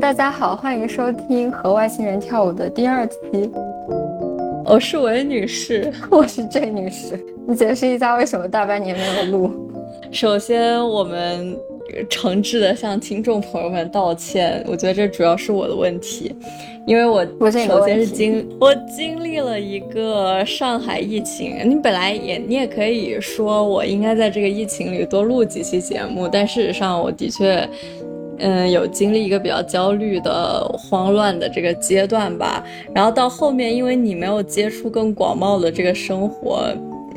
大家好，欢迎收听和外星人跳舞的第二期。我是韦女士，我是 J 女士。你解释一下为什么大半年没有录？首先，我们诚挚的向听众朋友们道歉。我觉得这主要是我的问题，因为我首先是经我经历了一个上海疫情。你本来也你也可以说我应该在这个疫情里多录几期节目，但事实上我的确。嗯，有经历一个比较焦虑的、慌乱的这个阶段吧。然后到后面，因为你没有接触更广袤的这个生活，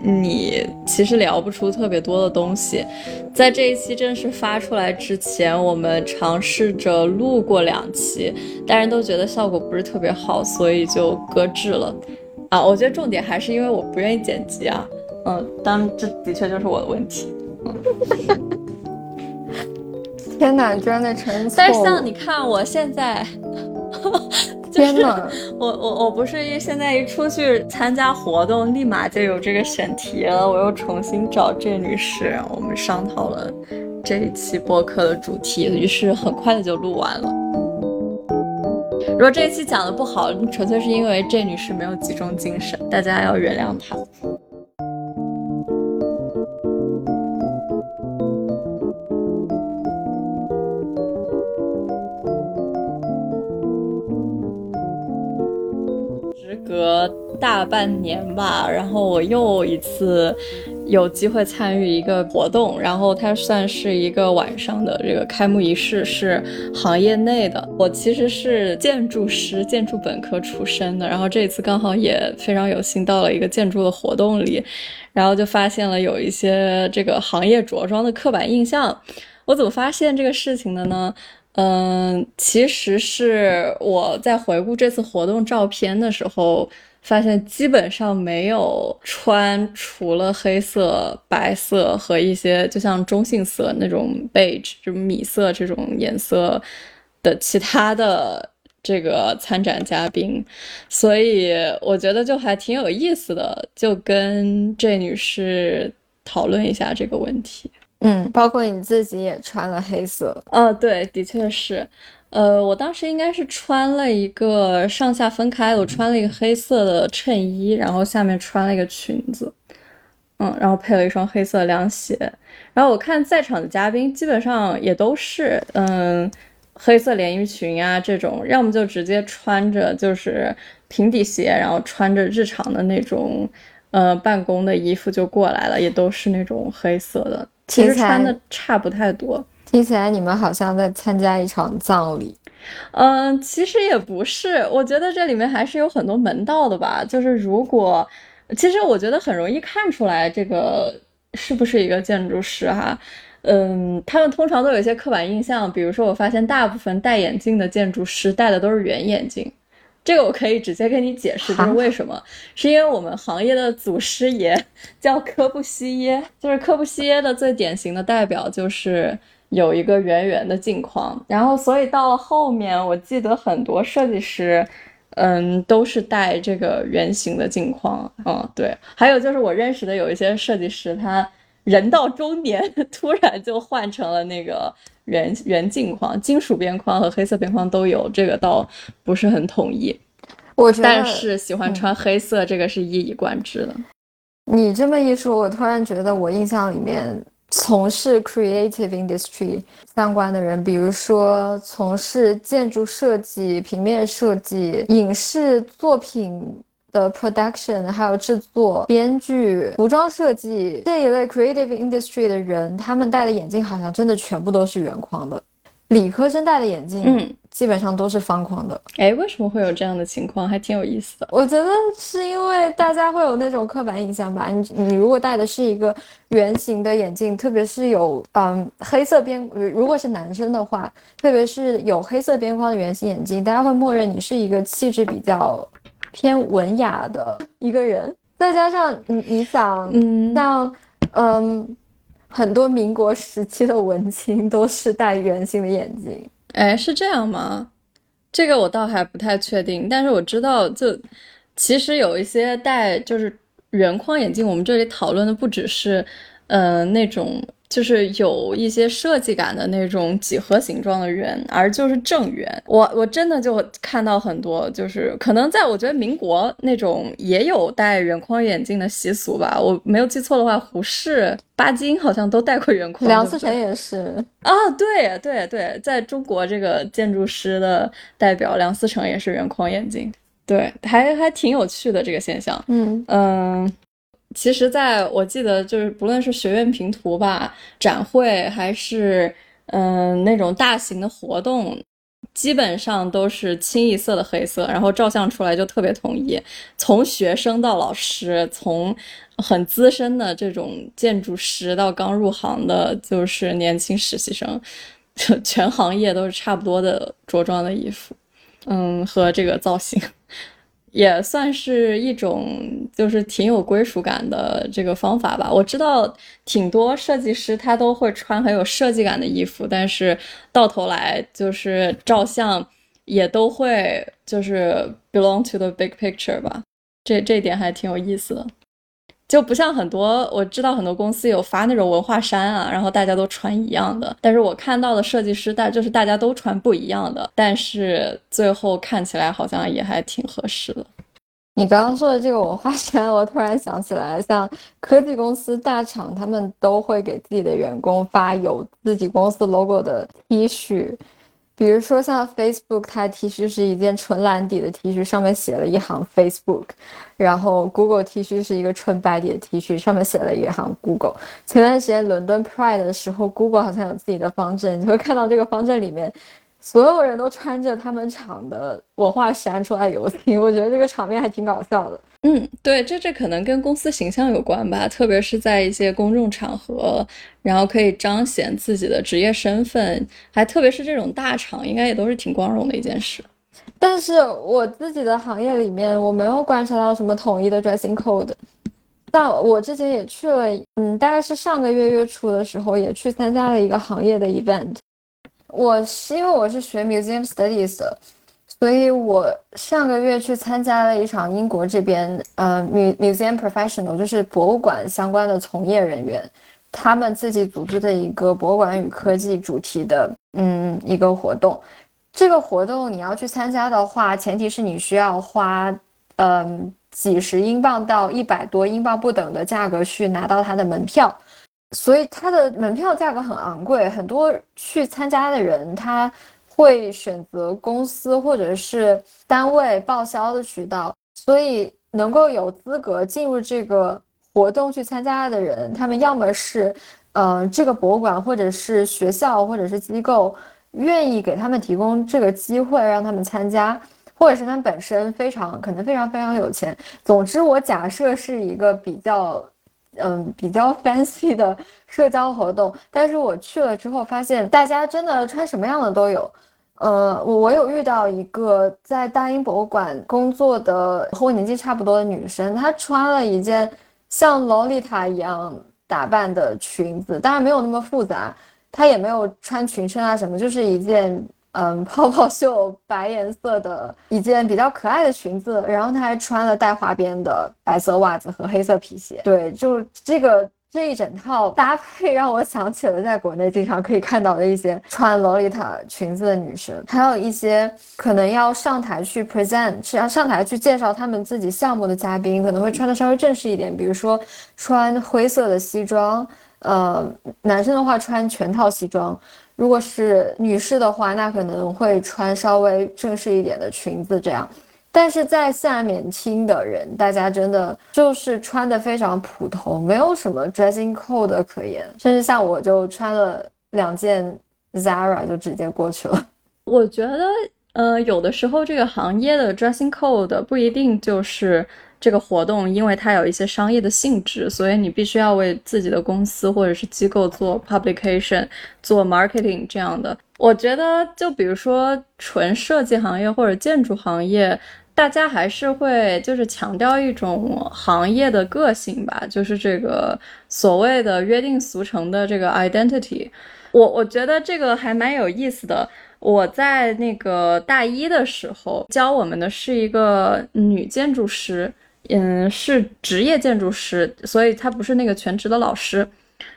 你其实聊不出特别多的东西。在这一期正式发出来之前，我们尝试着录过两期，但是都觉得效果不是特别好，所以就搁置了。啊，我觉得重点还是因为我不愿意剪辑啊。嗯，当然这的确就是我的问题。天哪，居然在承认但是像你看，我现在，天哪，我我我不是一现在一出去参加活动，立马就有这个选题了。我又重新找这女士，我们商讨了这一期播客的主题，于是很快的就录完了。如果这一期讲的不好，纯粹是因为这女士没有集中精神，大家要原谅她。隔大半年吧，然后我又一次有机会参与一个活动，然后它算是一个晚上的这个开幕仪式，是行业内的。我其实是建筑师，建筑本科出身的，然后这一次刚好也非常有幸到了一个建筑的活动里，然后就发现了有一些这个行业着装的刻板印象。我怎么发现这个事情的呢？嗯，其实是我在回顾这次活动照片的时候，发现基本上没有穿除了黑色、白色和一些就像中性色那种 beige 就米色这种颜色的其他的这个参展嘉宾，所以我觉得就还挺有意思的，就跟这女士讨论一下这个问题。嗯，包括你自己也穿了黑色。呃，对，的确是。呃，我当时应该是穿了一个上下分开的，我穿了一个黑色的衬衣，然后下面穿了一个裙子。嗯，然后配了一双黑色凉鞋。然后我看在场的嘉宾基本上也都是，嗯，黑色连衣裙啊这种，要么就直接穿着就是平底鞋，然后穿着日常的那种，呃，办公的衣服就过来了，也都是那种黑色的。其实穿的差不太多，听起来你们好像在参加一场葬礼。嗯，其实也不是，我觉得这里面还是有很多门道的吧。就是如果，其实我觉得很容易看出来这个是不是一个建筑师哈。嗯，他们通常都有一些刻板印象，比如说我发现大部分戴眼镜的建筑师戴的都是圆眼镜。这个我可以直接跟你解释，就是为什么？是因为我们行业的祖师爷叫科布西耶，就是科布西耶的最典型的代表就是有一个圆圆的镜框，然后所以到了后面，我记得很多设计师，嗯，都是带这个圆形的镜框。嗯，对。还有就是我认识的有一些设计师，他人到中年 突然就换成了那个。圆圆镜框、金属边框和黑色边框都有，这个倒不是很统一。我觉得，但是喜欢穿黑色，这个是一以贯之的。你这么一说，我突然觉得我印象里面从事 creative industry 相关的人，比如说从事建筑设计、平面设计、影视作品。的 production 还有制作、编剧、服装设计这一类 creative industry 的人，他们戴的眼镜好像真的全部都是圆框的。理科生戴的眼镜，嗯，基本上都是方框的。哎，为什么会有这样的情况？还挺有意思的。我觉得是因为大家会有那种刻板印象吧。你你如果戴的是一个圆形的眼镜，特别是有嗯黑色边，如果是男生的话，特别是有黑色边框的圆形眼镜，大家会默认你是一个气质比较。偏文雅的一个人，再加上你，你想，嗯，像，嗯，很多民国时期的文青都是戴圆形的眼镜。哎，是这样吗？这个我倒还不太确定，但是我知道，就其实有一些戴就是圆框眼镜，我们这里讨论的不只是，呃，那种就是有一些设计感的那种几何形状的圆，而就是正圆。我我真的就看到很多，就是可能在我觉得民国那种也有戴圆框眼镜的习俗吧。我没有记错的话，胡适、巴金好像都戴过圆框。梁思成也是啊，对对对，在中国这个建筑师的代表梁思成也是圆框眼镜，对，还还挺有趣的这个现象。嗯嗯。其实，在我记得，就是不论是学院评图吧、展会，还是嗯那种大型的活动，基本上都是清一色的黑色，然后照相出来就特别统一。从学生到老师，从很资深的这种建筑师到刚入行的，就是年轻实习生，全行业都是差不多的着装的衣服，嗯，和这个造型。也算是一种，就是挺有归属感的这个方法吧。我知道挺多设计师他都会穿很有设计感的衣服，但是到头来就是照相也都会就是 belong to the big picture 吧。这这点还挺有意思的。就不像很多我知道很多公司有发那种文化衫啊，然后大家都穿一样的。但是我看到的设计师大就是大家都穿不一样的，但是最后看起来好像也还挺合适的。你刚刚说的这个文化衫，我突然想起来，像科技公司大厂，他们都会给自己的员工发有自己公司 logo 的 T 恤。比如说像 Facebook，它 T 恤是一件纯蓝底的 T 恤，上面写了一行 Facebook，然后 Google T 恤是一个纯白底的 T 恤，上面写了一行 Google。前段时间伦敦 Pride 的时候，Google 好像有自己的方阵，你会看到这个方阵里面。所有人都穿着他们厂的文化衫出来游行，我觉得这个场面还挺搞笑的。嗯，对，这这可能跟公司形象有关吧，特别是在一些公众场合，然后可以彰显自己的职业身份，还特别是这种大厂，应该也都是挺光荣的一件事。但是我自己的行业里面，我没有观察到什么统一的 dressing code。但我之前也去了，嗯，大概是上个月月初的时候，也去参加了一个行业的 event。我是因为我是学 museum studies 的，所以我上个月去参加了一场英国这边呃 museum professional，就是博物馆相关的从业人员，他们自己组织的一个博物馆与科技主题的嗯一个活动。这个活动你要去参加的话，前提是你需要花嗯几十英镑到一百多英镑不等的价格去拿到它的门票。所以它的门票价格很昂贵，很多去参加的人他会选择公司或者是单位报销的渠道。所以能够有资格进入这个活动去参加的人，他们要么是，呃，这个博物馆或者是学校或者是机构愿意给他们提供这个机会让他们参加，或者是他们本身非常可能非常非常有钱。总之，我假设是一个比较。嗯，比较 fancy 的社交活动，但是我去了之后发现，大家真的穿什么样的都有。呃，我我有遇到一个在大英博物馆工作的和我年纪差不多的女生，她穿了一件像洛丽塔一样打扮的裙子，当然没有那么复杂，她也没有穿裙撑啊什么，就是一件。嗯，泡泡袖白颜色的一件比较可爱的裙子，然后她还穿了带花边的白色袜子和黑色皮鞋。对，就这个这一整套搭配，让我想起了在国内经常可以看到的一些穿洛丽塔裙子的女生，还有一些可能要上台去 present，是要上台去介绍他们自己项目的嘉宾，可能会穿的稍微正式一点，比如说穿灰色的西装，呃，男生的话穿全套西装。如果是女士的话，那可能会穿稍微正式一点的裙子这样。但是在下面听的人，大家真的就是穿的非常普通，没有什么 dressing code 可言。甚至像我就穿了两件 Zara 就直接过去了。我觉得，呃，有的时候这个行业的 dressing code 不一定就是。这个活动，因为它有一些商业的性质，所以你必须要为自己的公司或者是机构做 publication、做 marketing 这样的。我觉得，就比如说纯设计行业或者建筑行业，大家还是会就是强调一种行业的个性吧，就是这个所谓的约定俗成的这个 identity。我我觉得这个还蛮有意思的。我在那个大一的时候教我们的是一个女建筑师。嗯，是职业建筑师，所以她不是那个全职的老师。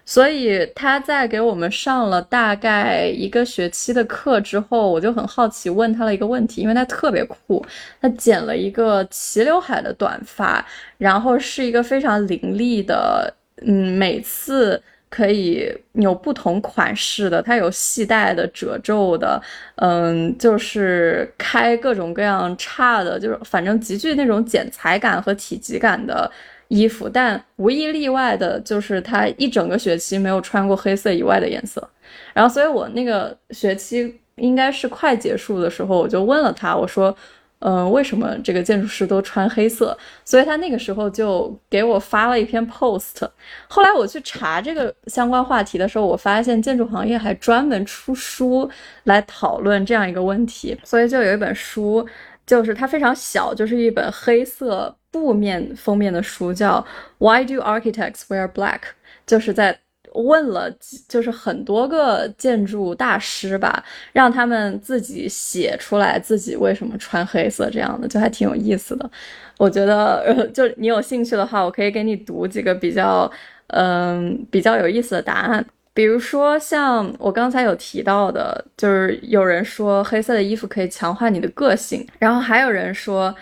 所以他在给我们上了大概一个学期的课之后，我就很好奇问他了一个问题，因为他特别酷，他剪了一个齐刘海的短发，然后是一个非常凌厉的，嗯，每次可以有不同款式的，它有系带的、褶皱的，嗯，就是开各种各样叉的，就是反正极具那种剪裁感和体积感的。衣服，但无一例外的就是他一整个学期没有穿过黑色以外的颜色。然后，所以我那个学期应该是快结束的时候，我就问了他，我说：“嗯，为什么这个建筑师都穿黑色？”所以他那个时候就给我发了一篇 post。后来我去查这个相关话题的时候，我发现建筑行业还专门出书来讨论这样一个问题。所以就有一本书，就是它非常小，就是一本黑色。布面封面的书叫 Why Do Architects Wear Black？就是在问了，就是很多个建筑大师吧，让他们自己写出来自己为什么穿黑色这样的，就还挺有意思的。我觉得，就你有兴趣的话，我可以给你读几个比较，嗯，比较有意思的答案。比如说像我刚才有提到的，就是有人说黑色的衣服可以强化你的个性，然后还有人说。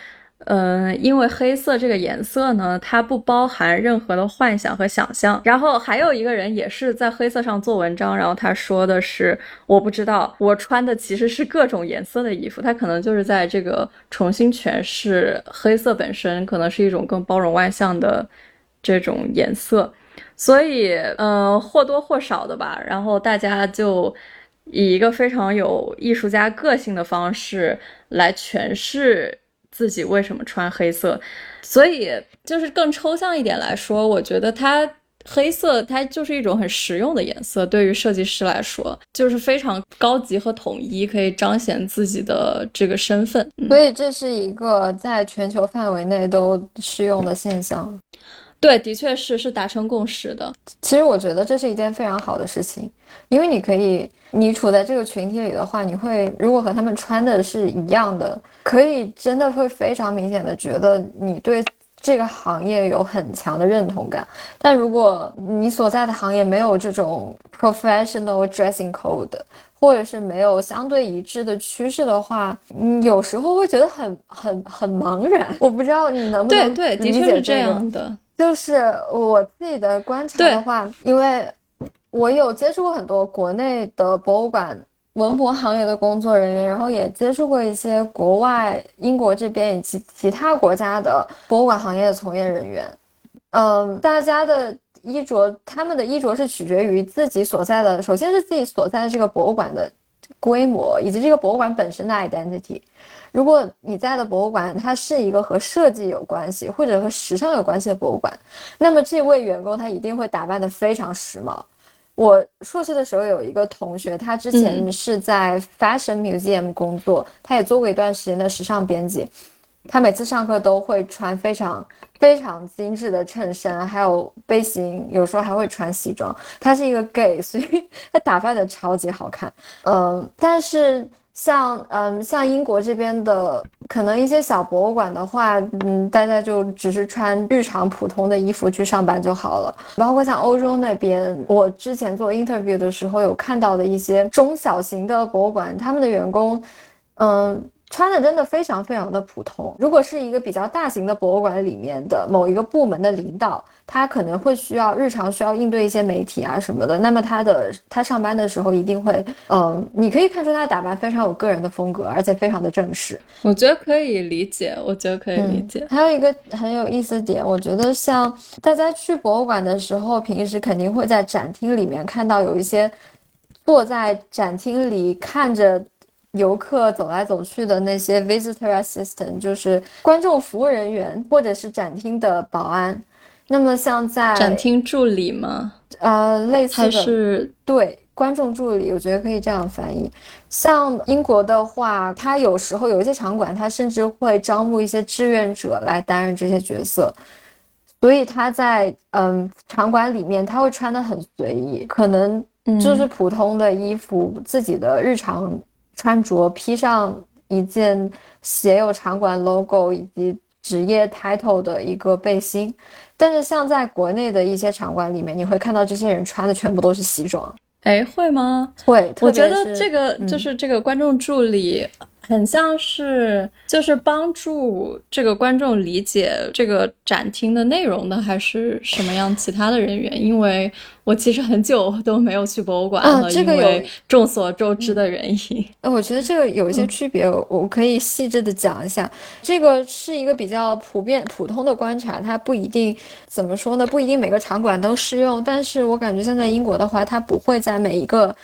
嗯，因为黑色这个颜色呢，它不包含任何的幻想和想象。然后还有一个人也是在黑色上做文章，然后他说的是，我不知道，我穿的其实是各种颜色的衣服。他可能就是在这个重新诠释黑色本身可能是一种更包容万象的这种颜色。所以，嗯，或多或少的吧。然后大家就以一个非常有艺术家个性的方式来诠释。自己为什么穿黑色？所以就是更抽象一点来说，我觉得它黑色它就是一种很实用的颜色，对于设计师来说就是非常高级和统一，可以彰显自己的这个身份。所以这是一个在全球范围内都适用的现象。对，的确是是达成共识的。其实我觉得这是一件非常好的事情，因为你可以，你处在这个群体里的话，你会如果和他们穿的是一样的，可以真的会非常明显的觉得你对这个行业有很强的认同感。但如果你所在的行业没有这种 professional dressing code，或者是没有相对一致的趋势的话，你有时候会觉得很很很茫然。我不知道你能不能对对，的确是这样的。就是我自己的观察的话，因为我有接触过很多国内的博物馆文博行业的工作人员，然后也接触过一些国外英国这边以及其他国家的博物馆行业的从业人员。嗯，大家的衣着，他们的衣着是取决于自己所在的，首先是自己所在的这个博物馆的规模，以及这个博物馆本身的 identity。如果你在的博物馆，它是一个和设计有关系或者和时尚有关系的博物馆，那么这位员工他一定会打扮得非常时髦。我硕士的时候有一个同学，他之前是在 Fashion Museum 工作，他也做过一段时间的时尚编辑。他每次上课都会穿非常非常精致的衬衫，还有背心，有时候还会穿西装。他是一个 gay，所以 他打扮的超级好看。嗯，但是。像嗯，像英国这边的，可能一些小博物馆的话，嗯，大家就只是穿日常普通的衣服去上班就好了。包括像欧洲那边，我之前做 interview 的时候有看到的一些中小型的博物馆，他们的员工，嗯。穿的真的非常非常的普通。如果是一个比较大型的博物馆里面的某一个部门的领导，他可能会需要日常需要应对一些媒体啊什么的。那么他的他上班的时候一定会，嗯，你可以看出他的打扮非常有个人的风格，而且非常的正式。我觉得可以理解，我觉得可以理解。还有一个很有意思点，我觉得像大家去博物馆的时候，平时肯定会在展厅里面看到有一些坐在展厅里看着。游客走来走去的那些 visitor assistant 就是观众服务人员，或者是展厅的保安。那么像在展厅助理吗？呃，类似的，还是对观众助理，我觉得可以这样翻译。像英国的话，他有时候有一些场馆，他甚至会招募一些志愿者来担任这些角色。所以他在嗯场馆里面，他会穿的很随意，可能就是普通的衣服，自己的日常。穿着披上一件写有场馆 logo 以及职业 title 的一个背心。但是像在国内的一些场馆里面，你会看到这些人穿的全部都是西装。哎，会吗？会。我觉得这个就是这个观众助理。很像是就是帮助这个观众理解这个展厅的内容的，还是什么样其他的人员？因为我其实很久都没有去博物馆了，因为众所周知的原因。呃，我觉得这个有一些区别，我可以细致的讲一下。这个是一个比较普遍、普通的观察，它不一定怎么说呢？不一定每个场馆都适用。但是我感觉现在英国的话，它不会在每一个。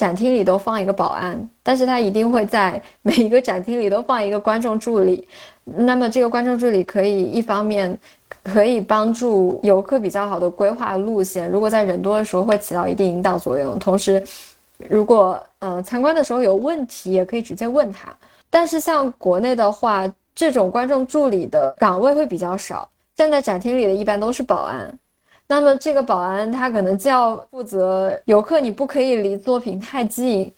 展厅里都放一个保安，但是他一定会在每一个展厅里都放一个观众助理。那么这个观众助理可以一方面可以帮助游客比较好的规划路线，如果在人多的时候会起到一定引导作用。同时，如果呃参观的时候有问题，也可以直接问他。但是像国内的话，这种观众助理的岗位会比较少，站在展厅里的一般都是保安。那么这个保安他可能既要负责游客，你不可以离作品太近，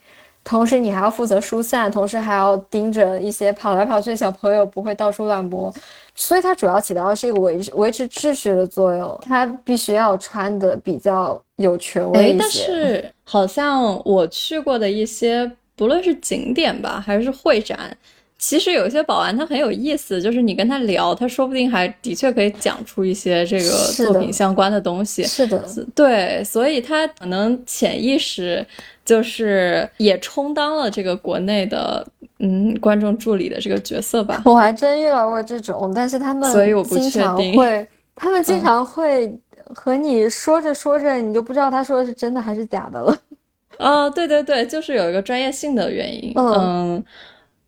同时你还要负责疏散，同时还要盯着一些跑来跑去的小朋友不会到处乱摸，所以它主要起到的是一个维维持秩序的作用。他必须要穿的比较有权威一些。但是好像我去过的一些，不论是景点吧，还是会展。其实有些保安他很有意思，就是你跟他聊，他说不定还的确可以讲出一些这个作品相关的东西。是的，对，所以他可能潜意识就是也充当了这个国内的嗯观众助理的这个角色吧。我还真遇到过这种，但是他们所以我不确定会，他们经常会和你说着说着，你就不知道他说的是真的还是假的了。哦，对对对，就是有一个专业性的原因。嗯。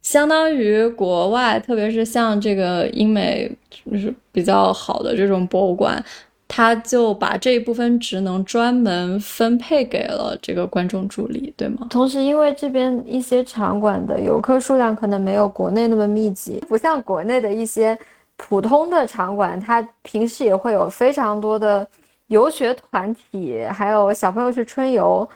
相当于国外，特别是像这个英美就是比较好的这种博物馆，他就把这一部分职能专门分配给了这个观众助理，对吗？同时，因为这边一些场馆的游客数量可能没有国内那么密集，不像国内的一些普通的场馆，它平时也会有非常多的游学团体，还有小朋友去春游。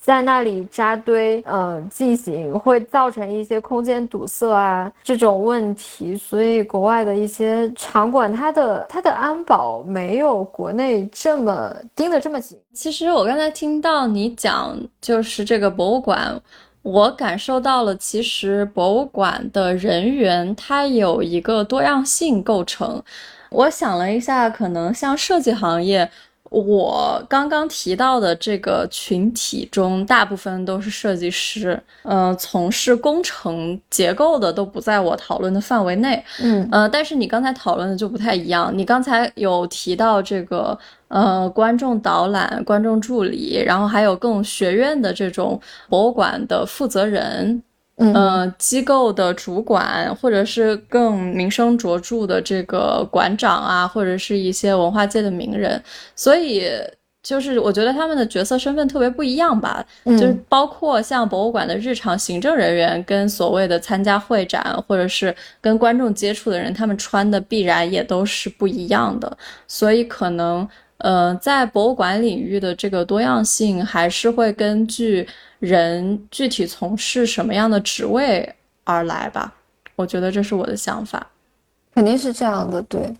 在那里扎堆，嗯，进行会造成一些空间堵塞啊这种问题，所以国外的一些场馆，它的它的安保没有国内这么盯得这么紧。其实我刚才听到你讲，就是这个博物馆，我感受到了，其实博物馆的人员它有一个多样性构成。我想了一下，可能像设计行业。我刚刚提到的这个群体中，大部分都是设计师，呃，从事工程结构的都不在我讨论的范围内，嗯，呃，但是你刚才讨论的就不太一样，你刚才有提到这个，呃，观众导览、观众助理，然后还有更学院的这种博物馆的负责人。嗯，机构的主管，或者是更名声卓著的这个馆长啊，或者是一些文化界的名人，所以就是我觉得他们的角色身份特别不一样吧。就是包括像博物馆的日常行政人员，跟所谓的参加会展或者是跟观众接触的人，他们穿的必然也都是不一样的。所以可能，呃，在博物馆领域的这个多样性，还是会根据。人具体从事什么样的职位而来吧，我觉得这是我的想法，肯定是这样的。对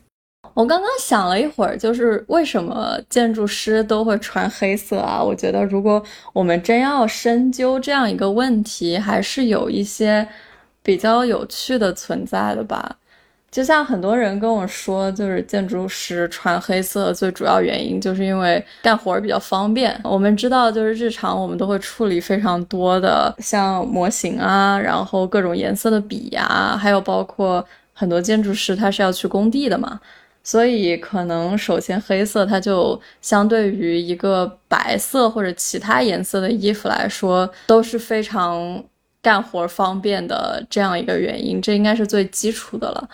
我刚刚想了一会儿，就是为什么建筑师都会穿黑色啊？我觉得如果我们真要深究这样一个问题，还是有一些比较有趣的存在的吧。就像很多人跟我说，就是建筑师穿黑色最主要原因，就是因为干活比较方便。我们知道，就是日常我们都会处理非常多的像模型啊，然后各种颜色的笔呀，还有包括很多建筑师他是要去工地的嘛，所以可能首先黑色它就相对于一个白色或者其他颜色的衣服来说都是非常干活方便的这样一个原因，这应该是最基础的了。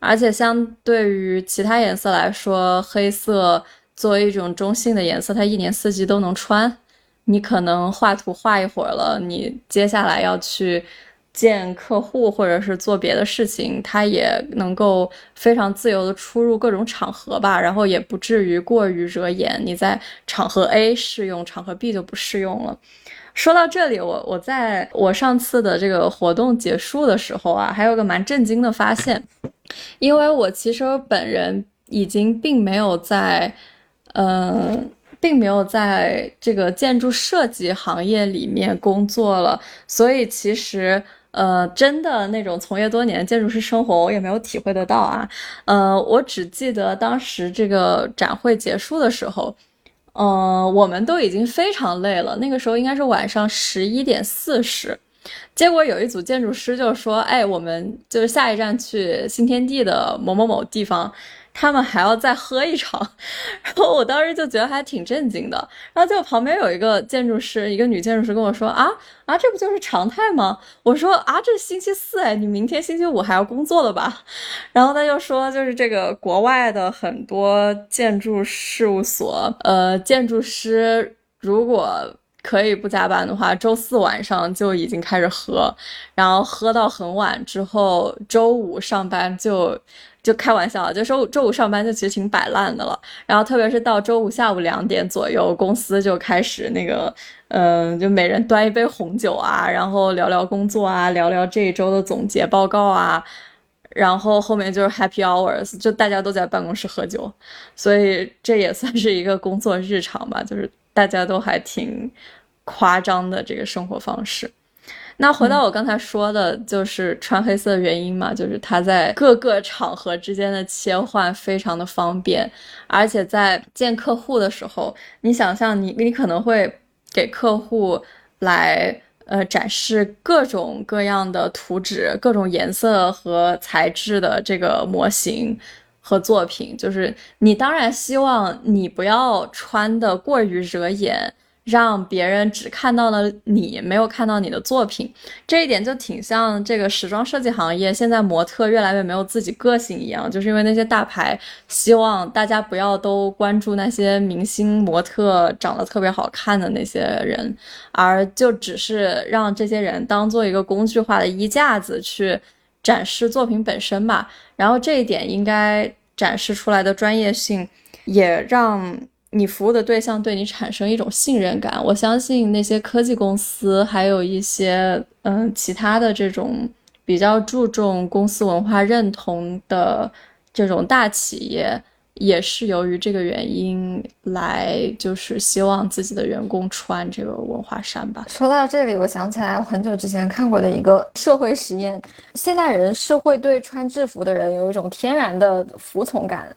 而且相对于其他颜色来说，黑色作为一种中性的颜色，它一年四季都能穿。你可能画图画一会儿了，你接下来要去见客户或者是做别的事情，它也能够非常自由的出入各种场合吧，然后也不至于过于惹眼。你在场合 A 适用，场合 B 就不适用了。说到这里，我我在我上次的这个活动结束的时候啊，还有个蛮震惊的发现。因为我其实本人已经并没有在，嗯，并没有在这个建筑设计行业里面工作了，所以其实。呃，真的那种从业多年建筑师生活，我也没有体会得到啊。呃，我只记得当时这个展会结束的时候，呃，我们都已经非常累了。那个时候应该是晚上十一点四十，结果有一组建筑师就说：“哎，我们就是下一站去新天地的某某某地方。”他们还要再喝一场，然后我当时就觉得还挺震惊的。然后就旁边有一个建筑师，一个女建筑师跟我说：“啊啊，这不就是常态吗？”我说：“啊，这星期四哎，你明天星期五还要工作的吧？”然后他就说：“就是这个国外的很多建筑事务所，呃，建筑师如果可以不加班的话，周四晚上就已经开始喝，然后喝到很晚之后，周五上班就。”就开玩笑，就周周五上班就其实挺摆烂的了。然后特别是到周五下午两点左右，公司就开始那个，嗯，就每人端一杯红酒啊，然后聊聊工作啊，聊聊这一周的总结报告啊。然后后面就是 Happy Hours，就大家都在办公室喝酒，所以这也算是一个工作日常吧，就是大家都还挺夸张的这个生活方式。那回到我刚才说的，就是穿黑色的原因嘛，就是它在各个场合之间的切换非常的方便，而且在见客户的时候，你想象你你可能会给客户来呃展示各种各样的图纸、各种颜色和材质的这个模型和作品，就是你当然希望你不要穿的过于惹眼。让别人只看到了你，没有看到你的作品，这一点就挺像这个时装设计行业现在模特越来越没有自己个性一样，就是因为那些大牌希望大家不要都关注那些明星模特长得特别好看的那些人，而就只是让这些人当做一个工具化的衣架子去展示作品本身吧。然后这一点应该展示出来的专业性，也让。你服务的对象对你产生一种信任感，我相信那些科技公司，还有一些嗯其他的这种比较注重公司文化认同的这种大企业，也是由于这个原因来，就是希望自己的员工穿这个文化衫吧。说到这里，我想起来我很久之前看过的一个社会实验，现代人是会对穿制服的人有一种天然的服从感。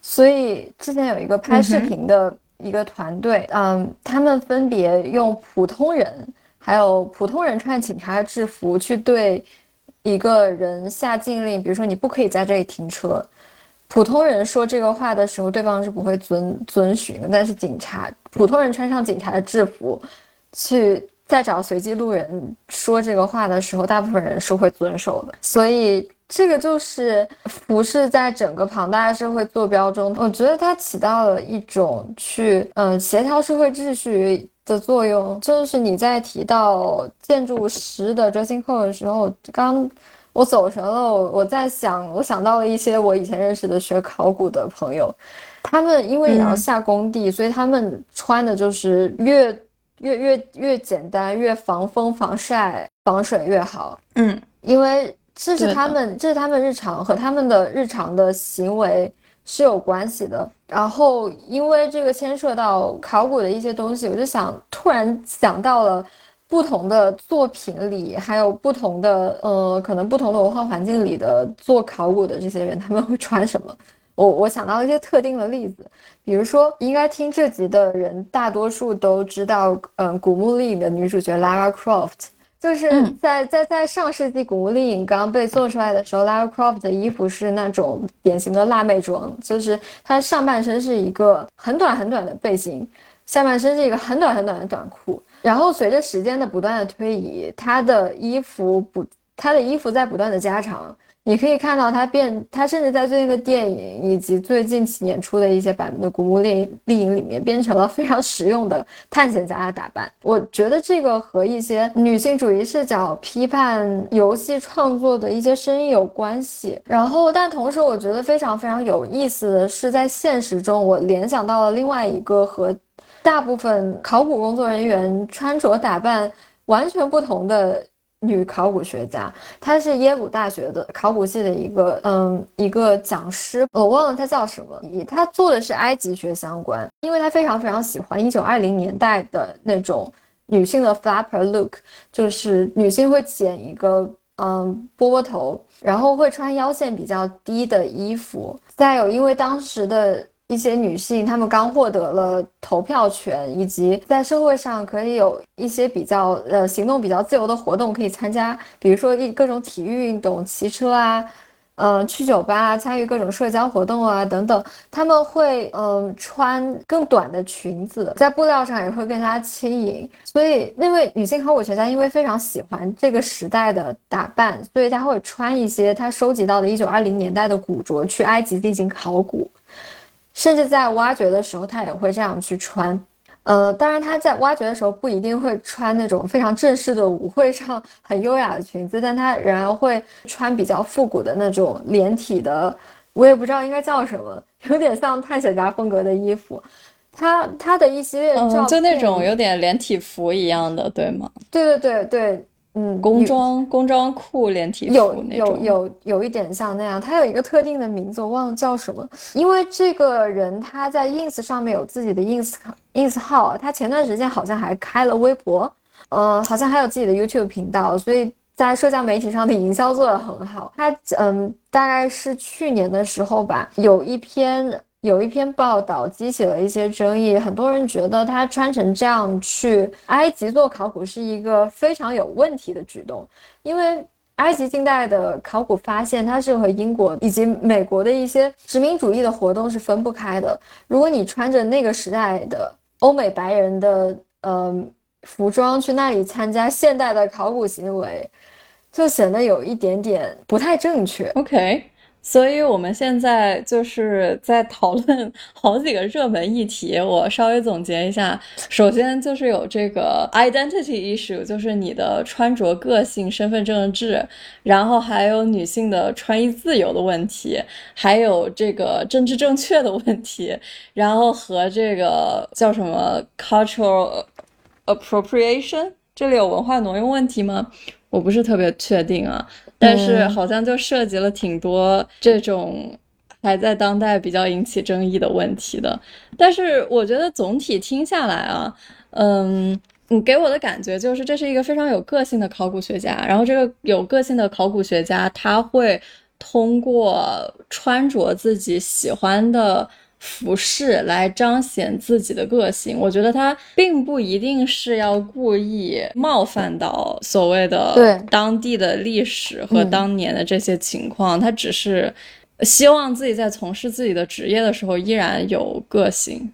所以之前有一个拍视频的一个团队，嗯，他们分别用普通人，还有普通人穿警察制服去对一个人下禁令，比如说你不可以在这里停车。普通人说这个话的时候，对方是不会遵遵循的，但是警察，普通人穿上警察的制服，去再找随机路人说这个话的时候，大部分人是会遵守的。所以。这个就是服饰在整个庞大的社会坐标中，我觉得它起到了一种去嗯协调社会秩序的作用。就是你在提到建筑师的 dressing code 的时候，刚我走神了，我我在想，我想到了一些我以前认识的学考古的朋友，他们因为也要下工地，所以他们穿的就是越越越越简单，越防风防晒防水越好。嗯，因为。这是他们，这是他们日常和他们的日常的行为是有关系的。然后，因为这个牵涉到考古的一些东西，我就想突然想到了不同的作品里，还有不同的呃，可能不同的文化环境里的做考古的这些人，他们会穿什么？我我想到一些特定的例子，比如说，应该听这集的人大多数都知道，嗯，古墓丽影的女主角 Lara Croft。就是在在在上世纪古墓丽影刚被做出来的时候，Lara Croft 的衣服是那种典型的辣妹装，就是她上半身是一个很短很短的背心，下半身是一个很短很短的短裤。然后随着时间的不断的推移，她的衣服不，她的衣服在不断的加长。你可以看到他变，他甚至在最近的电影以及最近几年出的一些版本的古墓丽丽影里面，变成了非常实用的探险家的打扮。我觉得这个和一些女性主义视角批判游戏创作的一些声音有关系。然后，但同时我觉得非常非常有意思的是，在现实中，我联想到了另外一个和大部分考古工作人员穿着打扮完全不同的。女考古学家，她是耶鲁大学的考古系的一个嗯一个讲师，我忘了她叫什么。她做的是埃及学相关，因为她非常非常喜欢一九二零年代的那种女性的 flapper look，就是女性会剪一个嗯波波头，然后会穿腰线比较低的衣服。再有，因为当时的。一些女性，她们刚获得了投票权，以及在社会上可以有一些比较呃行动比较自由的活动可以参加，比如说一各种体育运动、骑车啊，嗯，去酒吧啊参与各种社交活动啊等等。他们会嗯穿更短的裙子，在布料上也会更加轻盈。所以那位女性考古学家因为非常喜欢这个时代的打扮，所以她会穿一些她收集到的1920年代的古着去埃及进行考古。甚至在挖掘的时候，他也会这样去穿。呃，当然他在挖掘的时候不一定会穿那种非常正式的舞会上很优雅的裙子，但他仍然会穿比较复古的那种连体的，我也不知道应该叫什么，有点像探险家风格的衣服。他他的一系列照片，就那种有点连体服一样的，对吗？对对对对。嗯，工装工装裤连体服有有有有一点像那样，它有一个特定的名字，我忘了叫什么。因为这个人他在 ins 上面有自己的 ins ins 号，他前段时间好像还开了微博，呃，好像还有自己的 youtube 频道，所以在社交媒体上的营销做得很好。他嗯，大概是去年的时候吧，有一篇。有一篇报道激起了一些争议，很多人觉得他穿成这样去埃及做考古是一个非常有问题的举动，因为埃及近代的考古发现它是和英国以及美国的一些殖民主义的活动是分不开的。如果你穿着那个时代的欧美白人的呃服装去那里参加现代的考古行为，就显得有一点点不太正确。OK。所以我们现在就是在讨论 好几个热门议题。我稍微总结一下，首先就是有这个 identity issue，就是你的穿着个性、身份证制，然后还有女性的穿衣自由的问题，还有这个政治正确的问题，然后和这个叫什么 cultural appropriation，这里有文化挪用问题吗？我不是特别确定啊。但是好像就涉及了挺多这种还在当代比较引起争议的问题的。但是我觉得总体听下来啊，嗯，你给我的感觉就是这是一个非常有个性的考古学家。然后这个有个性的考古学家他会通过穿着自己喜欢的。服饰来彰显自己的个性，我觉得他并不一定是要故意冒犯到所谓的当地的历史和当年的这些情况，他只是希望自己在从事自己的职业的时候依然有个性，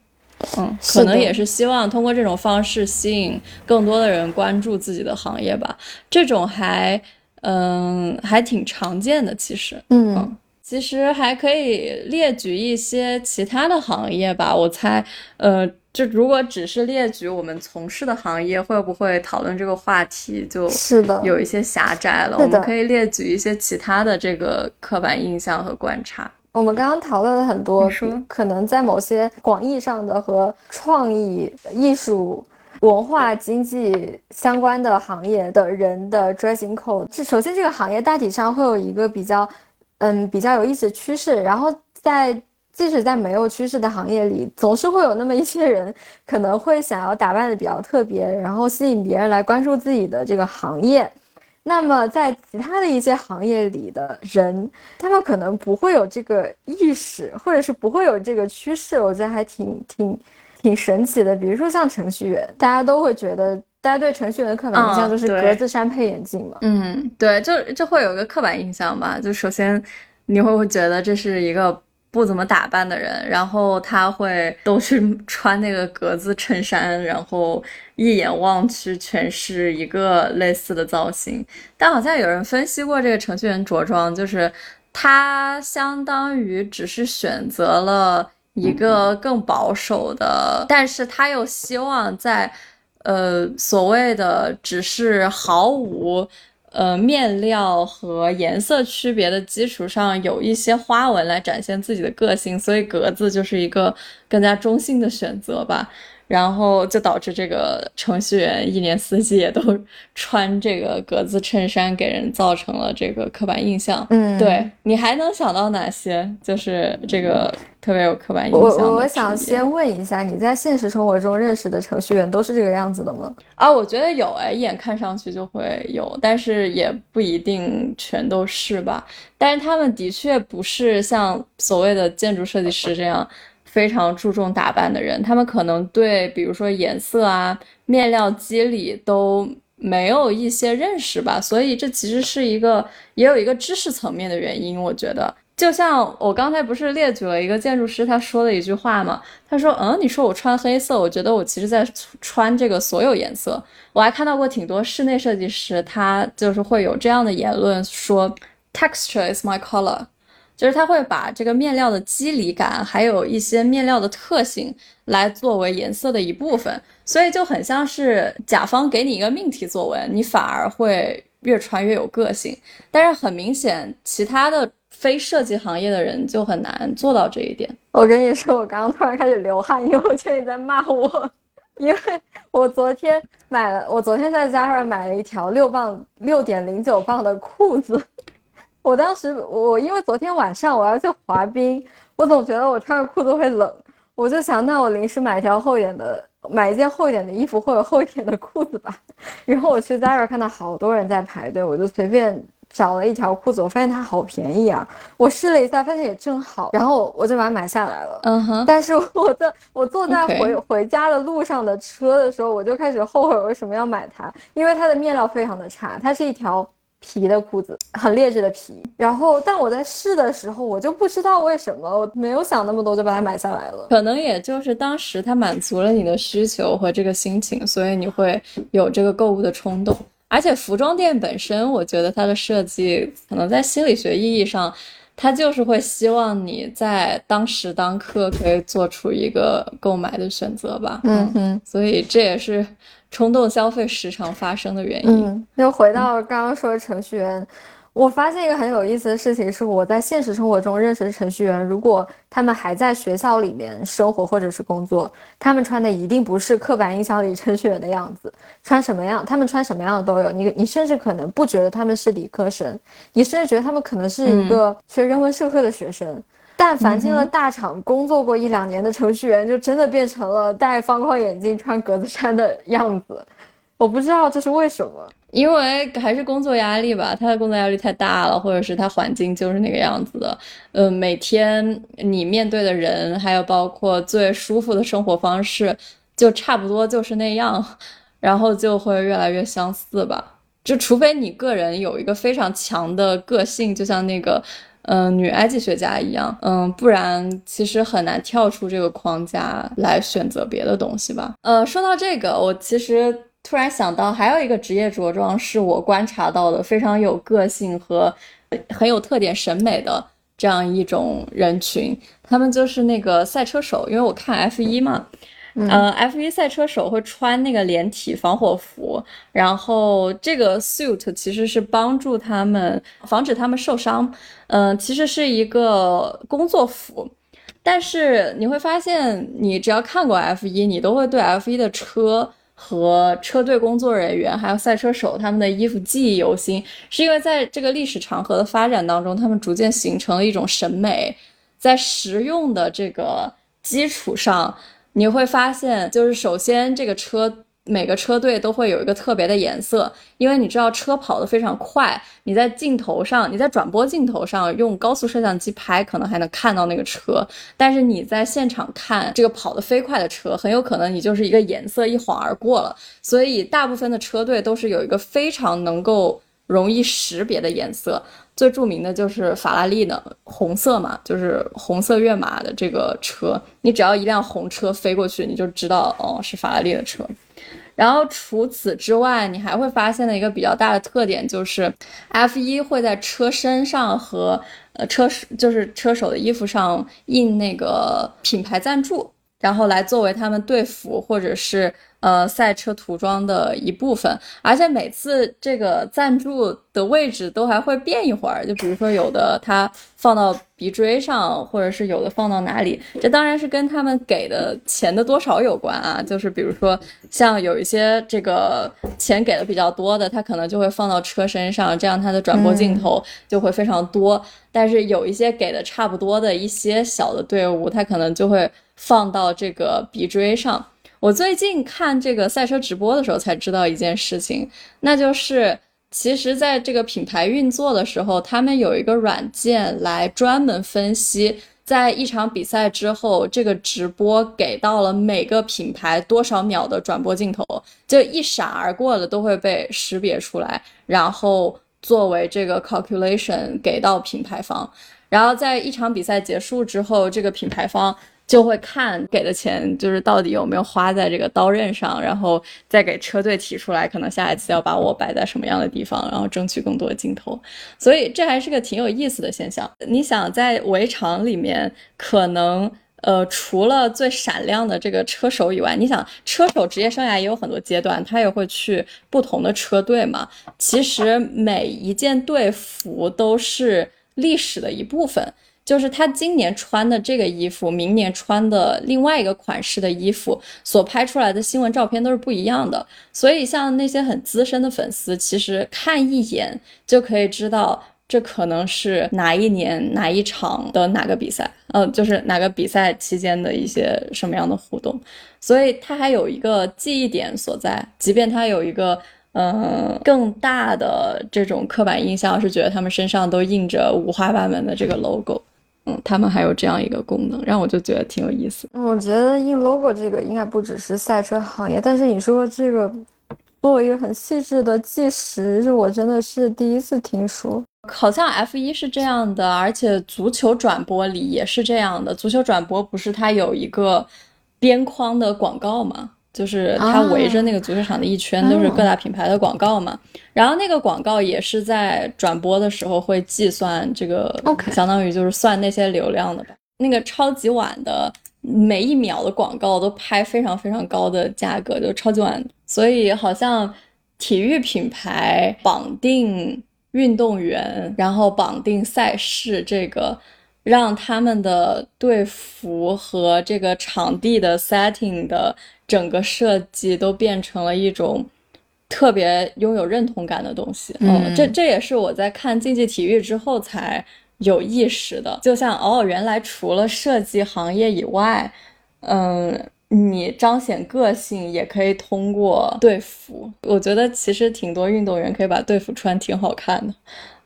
嗯，可能也是希望通过这种方式吸引更多的人关注自己的行业吧。这种还嗯还挺常见的，其实，嗯。其实还可以列举一些其他的行业吧，我猜，呃，就如果只是列举我们从事的行业，会不会讨论这个话题就是的有一些狭窄了？我们可以列举一些其他的这个刻板印象和观察。我们刚刚讨论了很多，可能在某些广义上的和创意、艺术、文化、经济相关的行业的人的 dressing code。这首先这个行业大体上会有一个比较。嗯，比较有意思的趋势。然后在即使在没有趋势的行业里，总是会有那么一些人可能会想要打扮的比较特别，然后吸引别人来关注自己的这个行业。那么在其他的一些行业里的人，他们可能不会有这个意识，或者是不会有这个趋势。我觉得还挺挺挺神奇的。比如说像程序员，大家都会觉得。大家对程序员的刻板印象就是格子衫配眼镜嘛？嗯，对，就就会有一个刻板印象吧。就首先你会不会觉得这是一个不怎么打扮的人，然后他会都是穿那个格子衬衫，然后一眼望去全是一个类似的造型。但好像有人分析过这个程序员着装，就是他相当于只是选择了一个更保守的，但是他又希望在。呃，所谓的只是毫无呃面料和颜色区别的基础上，有一些花纹来展现自己的个性，所以格子就是一个更加中性的选择吧。然后就导致这个程序员一年四季也都 穿这个格子衬衫，给人造成了这个刻板印象。嗯，对你还能想到哪些？就是这个特别有刻板印象。我我想先问一下，你在现实生活中认识的程序员都是这个样子的吗？啊，我觉得有哎，一眼看上去就会有，但是也不一定全都是吧。但是他们的确不是像所谓的建筑设计师这样。非常注重打扮的人，他们可能对比如说颜色啊、面料肌理都没有一些认识吧，所以这其实是一个也有一个知识层面的原因。我觉得，就像我刚才不是列举了一个建筑师他说的一句话吗？他说：“嗯，你说我穿黑色，我觉得我其实在穿这个所有颜色。”我还看到过挺多室内设计师，他就是会有这样的言论说：“Texture is my color。”就是他会把这个面料的肌理感，还有一些面料的特性来作为颜色的一部分，所以就很像是甲方给你一个命题作文，你反而会越穿越有个性。但是很明显，其他的非设计行业的人就很难做到这一点。我跟你说，我刚刚突然开始流汗，因为我觉得你在骂我，因为我昨天买了，我昨天在家上买了一条六磅六点零九磅的裤子。我当时，我因为昨天晚上我要去滑冰，我总觉得我穿着裤子会冷，我就想，那我临时买一条厚一点的，买一件厚一点的衣服或者厚一点的裤子吧。然后我去 Zara 看到好多人在排队，我就随便找了一条裤子，我发现它好便宜啊！我试了一下，发现也正好，然后我就把它买下来了。嗯哼。但是我在我坐在回回家的路上的车的时候，我就开始后悔为什么要买它，因为它的面料非常的差，它是一条。皮的裤子，很劣质的皮。然后，但我在试的时候，我就不知道为什么，我没有想那么多就把它买下来了。可能也就是当时它满足了你的需求和这个心情，所以你会有这个购物的冲动。而且，服装店本身，我觉得它的设计可能在心理学意义上，它就是会希望你在当时当刻可以做出一个购买的选择吧。嗯哼，所以这也是。冲动消费时常发生的原因。嗯，又回到刚刚说的程序员，我发现一个很有意思的事情是，我在现实生活中认识的程序员，如果他们还在学校里面生活或者是工作，他们穿的一定不是刻板印象里程序员的样子。穿什么样，他们穿什么样的都有。你你甚至可能不觉得他们是理科生，你甚至觉得他们可能是一个学人文社科的学生。但凡进了大厂工作过一两年的程序员，就真的变成了戴方框眼镜、穿格子衫的样子。我不知道这是为什么，因为还是工作压力吧，他的工作压力太大了，或者是他环境就是那个样子的。嗯，每天你面对的人，还有包括最舒服的生活方式，就差不多就是那样，然后就会越来越相似吧。就除非你个人有一个非常强的个性，就像那个。嗯，女埃及学家一样，嗯，不然其实很难跳出这个框架来选择别的东西吧。呃，说到这个，我其实突然想到，还有一个职业着装是我观察到的非常有个性和很有特点审美的这样一种人群，他们就是那个赛车手，因为我看 F 一嘛。嗯，F1 赛车手会穿那个连体防火服，然后这个 suit 其实是帮助他们防止他们受伤。嗯，其实是一个工作服，但是你会发现，你只要看过 F1，你都会对 F1 的车和车队工作人员还有赛车手他们的衣服记忆犹新，是因为在这个历史长河的发展当中，他们逐渐形成了一种审美，在实用的这个基础上。你会发现，就是首先这个车每个车队都会有一个特别的颜色，因为你知道车跑得非常快，你在镜头上，你在转播镜头上用高速摄像机拍，可能还能看到那个车，但是你在现场看这个跑得飞快的车，很有可能你就是一个颜色一晃而过了。所以大部分的车队都是有一个非常能够容易识别的颜色。最著名的就是法拉利的红色嘛，就是红色跃马的这个车，你只要一辆红车飞过去，你就知道哦是法拉利的车。然后除此之外，你还会发现的一个比较大的特点就是，F 一会在车身上和呃车就是车手的衣服上印那个品牌赞助，然后来作为他们队服或者是呃赛车涂装的一部分，而且每次这个赞助的位置都还会变一会儿，就比如说有的它放到鼻锥上，或者是有的放到哪里，这当然是跟他们给的钱的多少有关啊。就是比如说像有一些这个钱给的比较多的，它可能就会放到车身上，这样它的转播镜头就会非常多。但是有一些给的差不多的一些小的队伍，它可能就会放到这个鼻锥上。我最近看这个赛车直播的时候才知道一件事情，那就是其实在这个品牌运作的时候，他们有一个软件来专门分析，在一场比赛之后，这个直播给到了每个品牌多少秒的转播镜头，就一闪而过的都会被识别出来，然后作为这个 calculation 给到品牌方，然后在一场比赛结束之后，这个品牌方。就会看给的钱就是到底有没有花在这个刀刃上，然后再给车队提出来，可能下一次要把我摆在什么样的地方，然后争取更多的镜头。所以这还是个挺有意思的现象。你想在围场里面，可能呃除了最闪亮的这个车手以外，你想车手职业生涯也有很多阶段，他也会去不同的车队嘛。其实每一件队服都是历史的一部分。就是他今年穿的这个衣服，明年穿的另外一个款式的衣服，所拍出来的新闻照片都是不一样的。所以，像那些很资深的粉丝，其实看一眼就可以知道这可能是哪一年哪一场的哪个比赛，呃，就是哪个比赛期间的一些什么样的互动。所以，他还有一个记忆点所在，即便他有一个嗯更大的这种刻板印象，是觉得他们身上都印着五花八门的这个 logo。嗯，他们还有这样一个功能，让我就觉得挺有意思。我觉得印 logo 这个应该不只是赛车行业，但是你说这个做一个很细致的计时，是我真的是第一次听说。好像 F 一是这样的，而且足球转播里也是这样的。足球转播不是它有一个边框的广告吗？就是它围着那个足球场的一圈都是各大品牌的广告嘛，然后那个广告也是在转播的时候会计算这个，相当于就是算那些流量的吧。那个超级碗的每一秒的广告都拍非常非常高的价格，就超级碗。所以好像体育品牌绑定运动员，然后绑定赛事，这个让他们的队服和这个场地的 setting 的。整个设计都变成了一种特别拥有认同感的东西。嗯，这这也是我在看竞技体育之后才有意识的。就像哦，原来除了设计行业以外，嗯，你彰显个性也可以通过队服。我觉得其实挺多运动员可以把队服穿挺好看的。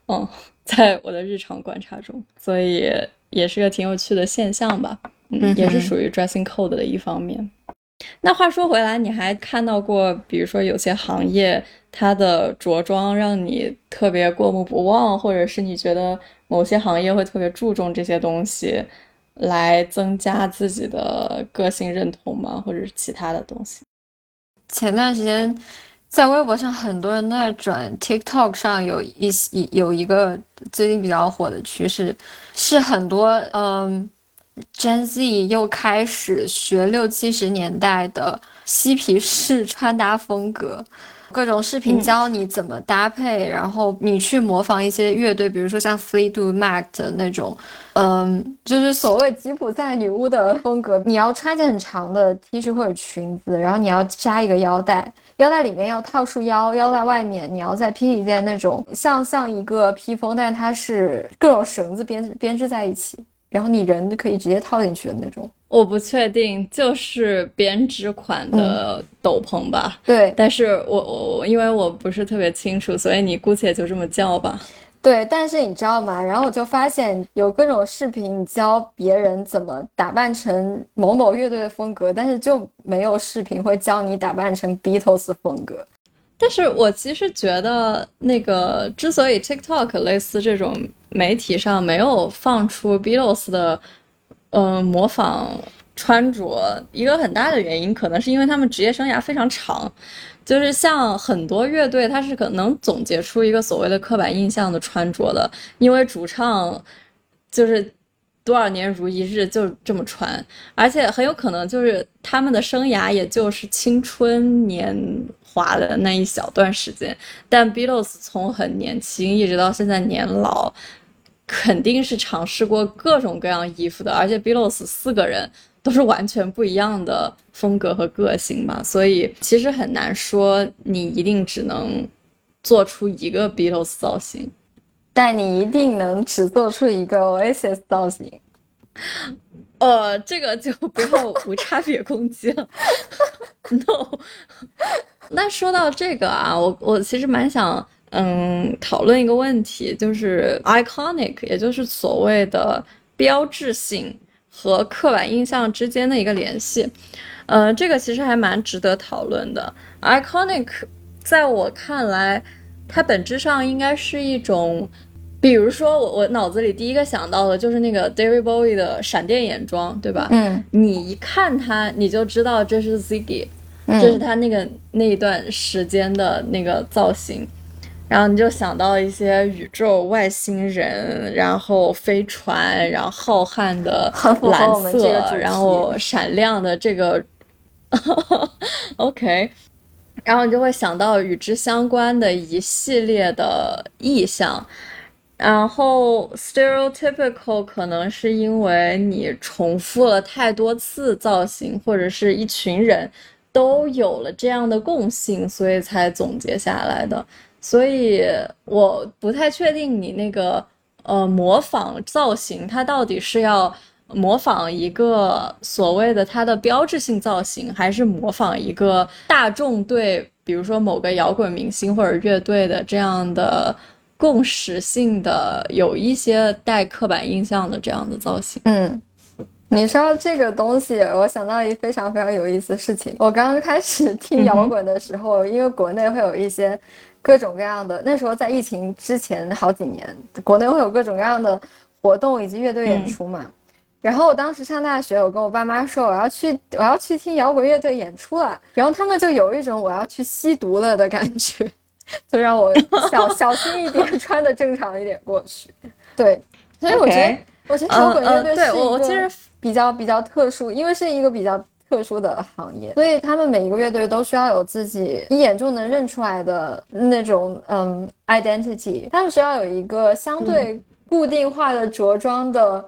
嗯，在我的日常观察中，所以也是个挺有趣的现象吧。嗯，也是属于 dressing code 的一方面。那话说回来，你还看到过，比如说有些行业它的着装让你特别过目不忘，或者是你觉得某些行业会特别注重这些东西，来增加自己的个性认同吗？或者是其他的东西？前段时间在微博上，很多人都在转 TikTok 上有一一有一个最近比较火的趋势，是很多嗯。Gen Z 又开始学六七十年代的嬉皮士穿搭风格，各种视频教你怎么搭配，然后你去模仿一些乐队，比如说像 Fleetwood Mac 的那种，嗯，就是所谓吉普赛女巫的风格。你要穿件很长的 T 恤或者裙子，然后你要扎一个腰带，腰带里面要套束腰，腰带外面你要再披一件那种像像一个披风，但是它是各种绳子编编织在一起。然后你人就可以直接套进去的那种，我不确定，就是编织款的斗篷吧？对，但是我我因为我不是特别清楚，所以你姑且就这么叫吧。对，但是你知道吗？然后我就发现有各种视频教别人怎么打扮成某某乐队的风格，但是就没有视频会教你打扮成 Beatles 风格。但是我其实觉得，那个之所以 TikTok 类似这种。媒体上没有放出 Beatles 的，嗯，模仿穿着，一个很大的原因可能是因为他们职业生涯非常长，就是像很多乐队，它是可能总结出一个所谓的刻板印象的穿着的，因为主唱就是多少年如一日就这么穿，而且很有可能就是他们的生涯也就是青春年华的那一小段时间。但 Beatles 从很年轻一直到现在年老，肯定是尝试过各种各样衣服的。而且 Beatles 四个人都是完全不一样的风格和个性嘛，所以其实很难说你一定只能做出一个 Beatles 造型。但你一定能只做出一个 Oasis 造型，呃，这个就不要无差别攻击了。No，那说到这个啊，我我其实蛮想嗯讨论一个问题，就是 iconic，也就是所谓的标志性和刻板印象之间的一个联系。呃，这个其实还蛮值得讨论的。iconic，在我看来。它本质上应该是一种，比如说我我脑子里第一个想到的就是那个 David Bowie 的闪电眼妆，对吧？嗯，你一看它，你就知道这是 Ziggy，这是他那个那一段时间的那个造型，然后你就想到一些宇宙外星人，然后飞船，然后浩瀚的蓝色，然后闪亮的这个，OK。然后你就会想到与之相关的一系列的意象，然后 stereotypical 可能是因为你重复了太多次造型，或者是一群人都有了这样的共性，所以才总结下来的。所以我不太确定你那个呃模仿造型，它到底是要。模仿一个所谓的它的标志性造型，还是模仿一个大众对，比如说某个摇滚明星或者乐队的这样的共识性的，有一些带刻板印象的这样的造型。嗯，你说到这个东西，我想到一非常非常有意思的事情。我刚刚开始 听摇滚的时候，因为国内会有一些各种各样的，那时候在疫情之前好几年，国内会有各种各样的活动以及乐队演出嘛。然后我当时上大学，我跟我爸妈说我要去，我要去听摇滚乐队演出了。然后他们就有一种我要去吸毒了的感觉，就让我小 小心一点，穿的正常一点过去。对，所以我觉得，我觉得摇滚乐队是一个比较比较特殊，因为是一个比较特殊的行业，所以他们每一个乐队都需要有自己一眼就能认出来的那种嗯 identity，他们需要有一个相对固定化的着装的。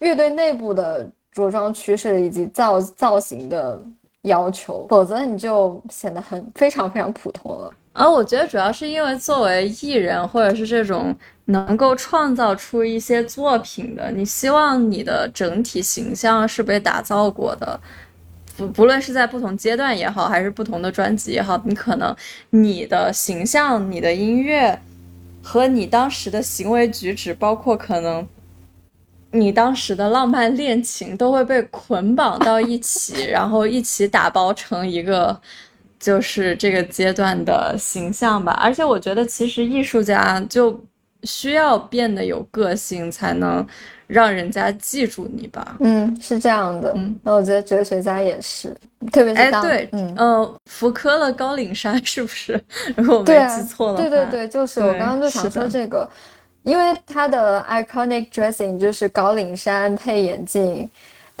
乐队内部的着装趋势以及造造型的要求，否则你就显得很非常非常普通了。而我觉得主要是因为作为艺人或者是这种能够创造出一些作品的，你希望你的整体形象是被打造过的，不不论是在不同阶段也好，还是不同的专辑也好，你可能你的形象、你的音乐和你当时的行为举止，包括可能。你当时的浪漫恋情都会被捆绑到一起，然后一起打包成一个，就是这个阶段的形象吧。而且我觉得，其实艺术家就需要变得有个性，才能让人家记住你吧。嗯，是这样的。嗯，那我觉得哲学家也是，特别是哎，对，嗯嗯，福柯的高岭山是不是？如果我没记错了，对对对，就是我刚刚就想说这个。因为他的 iconic dressing 就是高领衫配眼镜，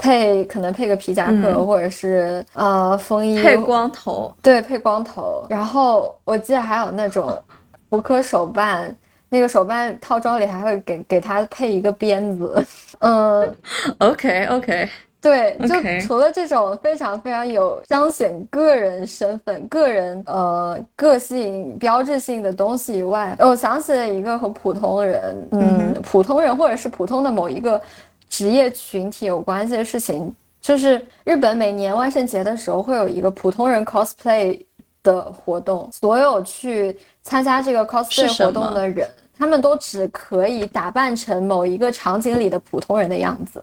配可能配个皮夹克或者是呃风衣，配光头，对，配光头。然后我记得还有那种 福柯手办，那个手办套装里还会给给他配一个鞭子。嗯，OK OK。对，就除了这种非常非常有彰显个人身份、个人呃个性标志性的东西以外，我想起了一个和普通人，嗯，普通人或者是普通的某一个职业群体有关系的事情，就是日本每年万圣节的时候会有一个普通人 cosplay 的活动，所有去参加这个 cosplay 活动的人，他们都只可以打扮成某一个场景里的普通人的样子。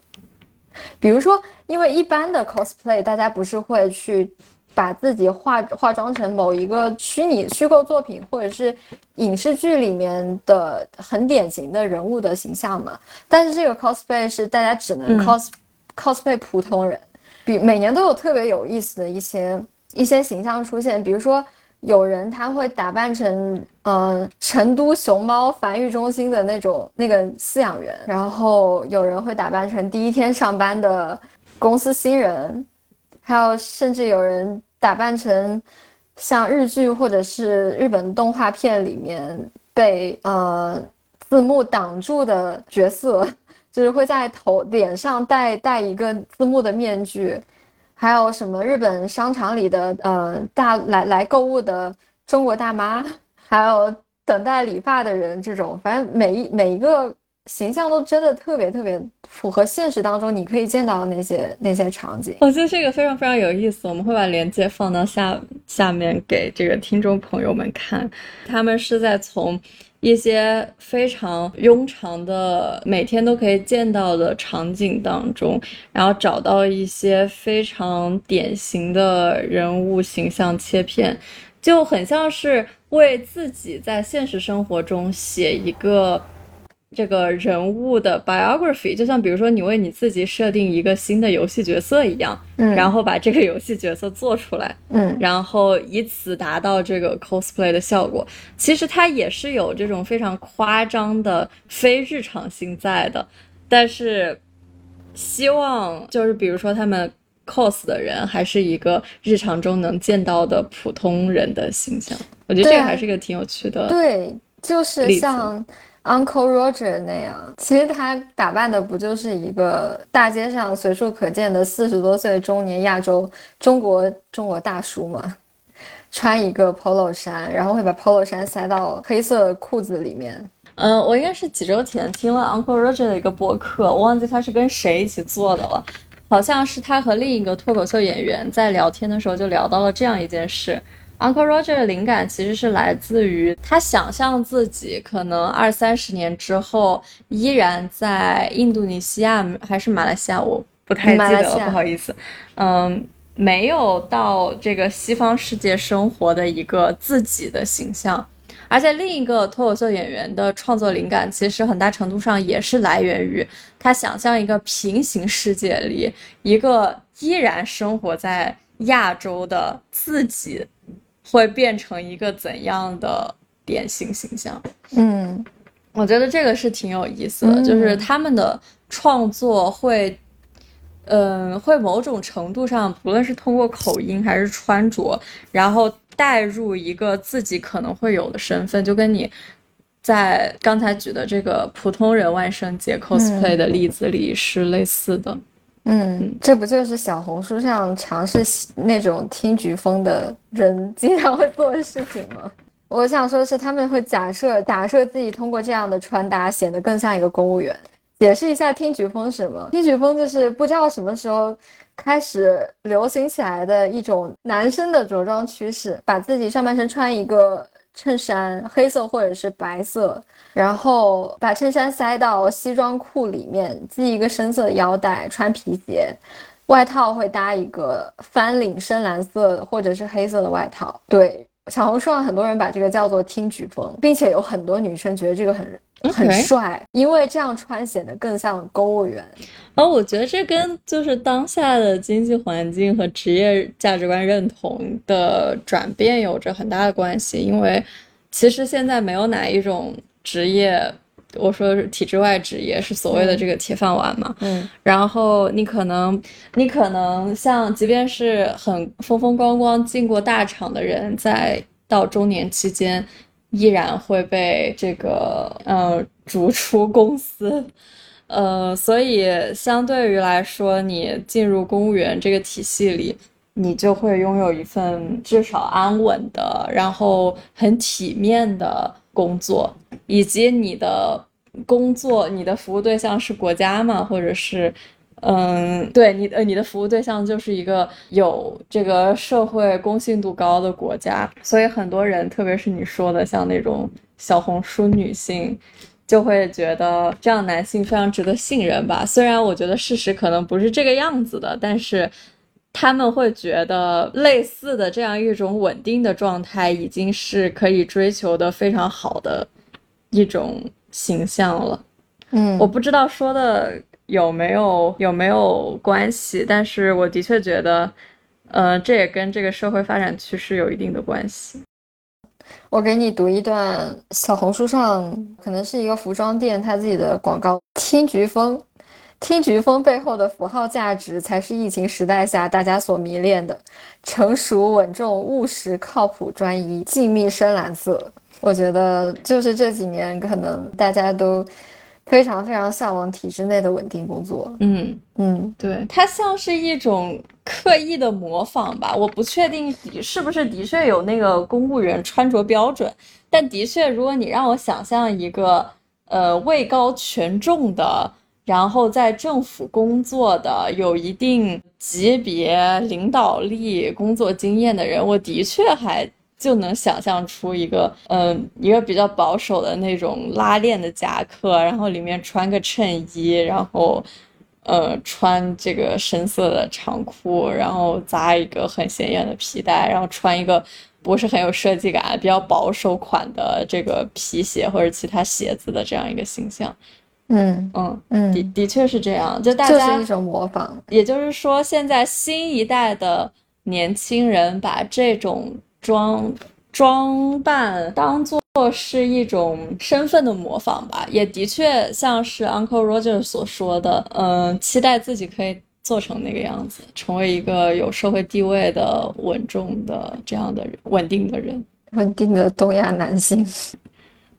比如说，因为一般的 cosplay，大家不是会去把自己化化妆成某一个虚拟虚构作品，或者是影视剧里面的很典型的人物的形象嘛？但是这个 cosplay 是大家只能 cos cosplay 普通人，比每年都有特别有意思的一些一些形象出现。比如说有人他会打扮成，呃，成都熊猫繁育中心的那种那个饲养员，然后有人会打扮成第一天上班的公司新人，还有甚至有人打扮成像日剧或者是日本动画片里面被呃字幕挡住的角色，就是会在头脸上戴戴一个字幕的面具。还有什么日本商场里的呃大来来购物的中国大妈，还有等待理发的人，这种反正每一每一个形象都真的特别特别符合现实当中你可以见到的那些那些场景。我觉得这个非常非常有意思，我们会把链接放到下下面给这个听众朋友们看，他们是在从。一些非常庸常的、每天都可以见到的场景当中，然后找到一些非常典型的人物形象切片，就很像是为自己在现实生活中写一个。这个人物的 biography，就像比如说你为你自己设定一个新的游戏角色一样，嗯，然后把这个游戏角色做出来，嗯，然后以此达到这个 cosplay 的效果。其实它也是有这种非常夸张的非日常性在的，但是希望就是比如说他们 cos 的人还是一个日常中能见到的普通人的形象。我觉得这个还是一个挺有趣的，对，就是像。Uncle Roger 那样，其实他打扮的不就是一个大街上随处可见的四十多岁中年亚洲中国中国大叔吗？穿一个 polo 衫，然后会把 polo 衫塞到黑色裤子里面。嗯，我应该是几周前听了 Uncle Roger 的一个博客，我忘记他是跟谁一起做的了，好像是他和另一个脱口秀演员在聊天的时候就聊到了这样一件事。Uncle Roger 的灵感其实是来自于他想象自己可能二三十年之后依然在印度尼西亚还是马来西亚，我不太记得了，不好意思。嗯，没有到这个西方世界生活的一个自己的形象，而且另一个脱口秀演员的创作灵感其实很大程度上也是来源于他想象一个平行世界里一个依然生活在亚洲的自己。会变成一个怎样的典型形象？嗯，我觉得这个是挺有意思的，就是他们的创作会，嗯，会某种程度上，不论是通过口音还是穿着，然后带入一个自己可能会有的身份，就跟你在刚才举的这个普通人万圣节 cosplay 的例子里是类似的。嗯，这不就是小红书上尝试那种听菊风的人经常会做的事情吗？我想说的是，他们会假设假设自己通过这样的穿搭显得更像一个公务员。解释一下听菊风什么？听菊风就是不知道什么时候开始流行起来的一种男生的着装趋势，把自己上半身穿一个衬衫，黑色或者是白色。然后把衬衫塞到西装裤里面，系一个深色腰带，穿皮鞋，外套会搭一个翻领深蓝色或者是黑色的外套。对，小红书上很多人把这个叫做听举风，并且有很多女生觉得这个很很帅，因为这样穿显得更像公务员。哦我觉得这跟就是当下的经济环境和职业价值观认同的转变有着很大的关系，因为其实现在没有哪一种。职业，我说的是体制外职业，是所谓的这个铁饭碗嘛。嗯，然后你可能，你可能像，即便是很风风光光进过大厂的人，在到中年期间，依然会被这个呃逐出公司。呃，所以相对于来说，你进入公务员这个体系里，你就会拥有一份至少安稳的，然后很体面的。工作以及你的工作，你的服务对象是国家吗？或者是，嗯，对你呃，你的服务对象就是一个有这个社会公信度高的国家，所以很多人，特别是你说的像那种小红书女性，就会觉得这样男性非常值得信任吧。虽然我觉得事实可能不是这个样子的，但是。他们会觉得类似的这样一种稳定的状态，已经是可以追求的非常好的一种形象了。嗯，我不知道说的有没有有没有关系，但是我的确觉得，呃，这也跟这个社会发展趋势有一定的关系。我给你读一段小红书上，可能是一个服装店他自己的广告。听菊风，听菊风背后的符号价值，才是疫情时代下大家所迷恋的。成熟稳重、务实、靠谱、专一、静谧、深蓝色。我觉得就是这几年，可能大家都。非常非常向往体制内的稳定工作。嗯嗯，对，它像是一种刻意的模仿吧。我不确定的是不是的确有那个公务员穿着标准，但的确，如果你让我想象一个呃位高权重的，然后在政府工作的，有一定级别领导力、工作经验的人，我的确还。就能想象出一个，嗯，一个比较保守的那种拉链的夹克，然后里面穿个衬衣，然后，呃，穿这个深色的长裤，然后扎一个很显眼的皮带，然后穿一个不是很有设计感、比较保守款的这个皮鞋或者其他鞋子的这样一个形象。嗯嗯嗯，的的确是这样，就大家是一种模仿。也就是说，现在新一代的年轻人把这种。装装扮当做是一种身份的模仿吧，也的确像是 Uncle Roger 所说的，嗯，期待自己可以做成那个样子，成为一个有社会地位的稳重的这样的人，稳定的人，稳定的东亚男性。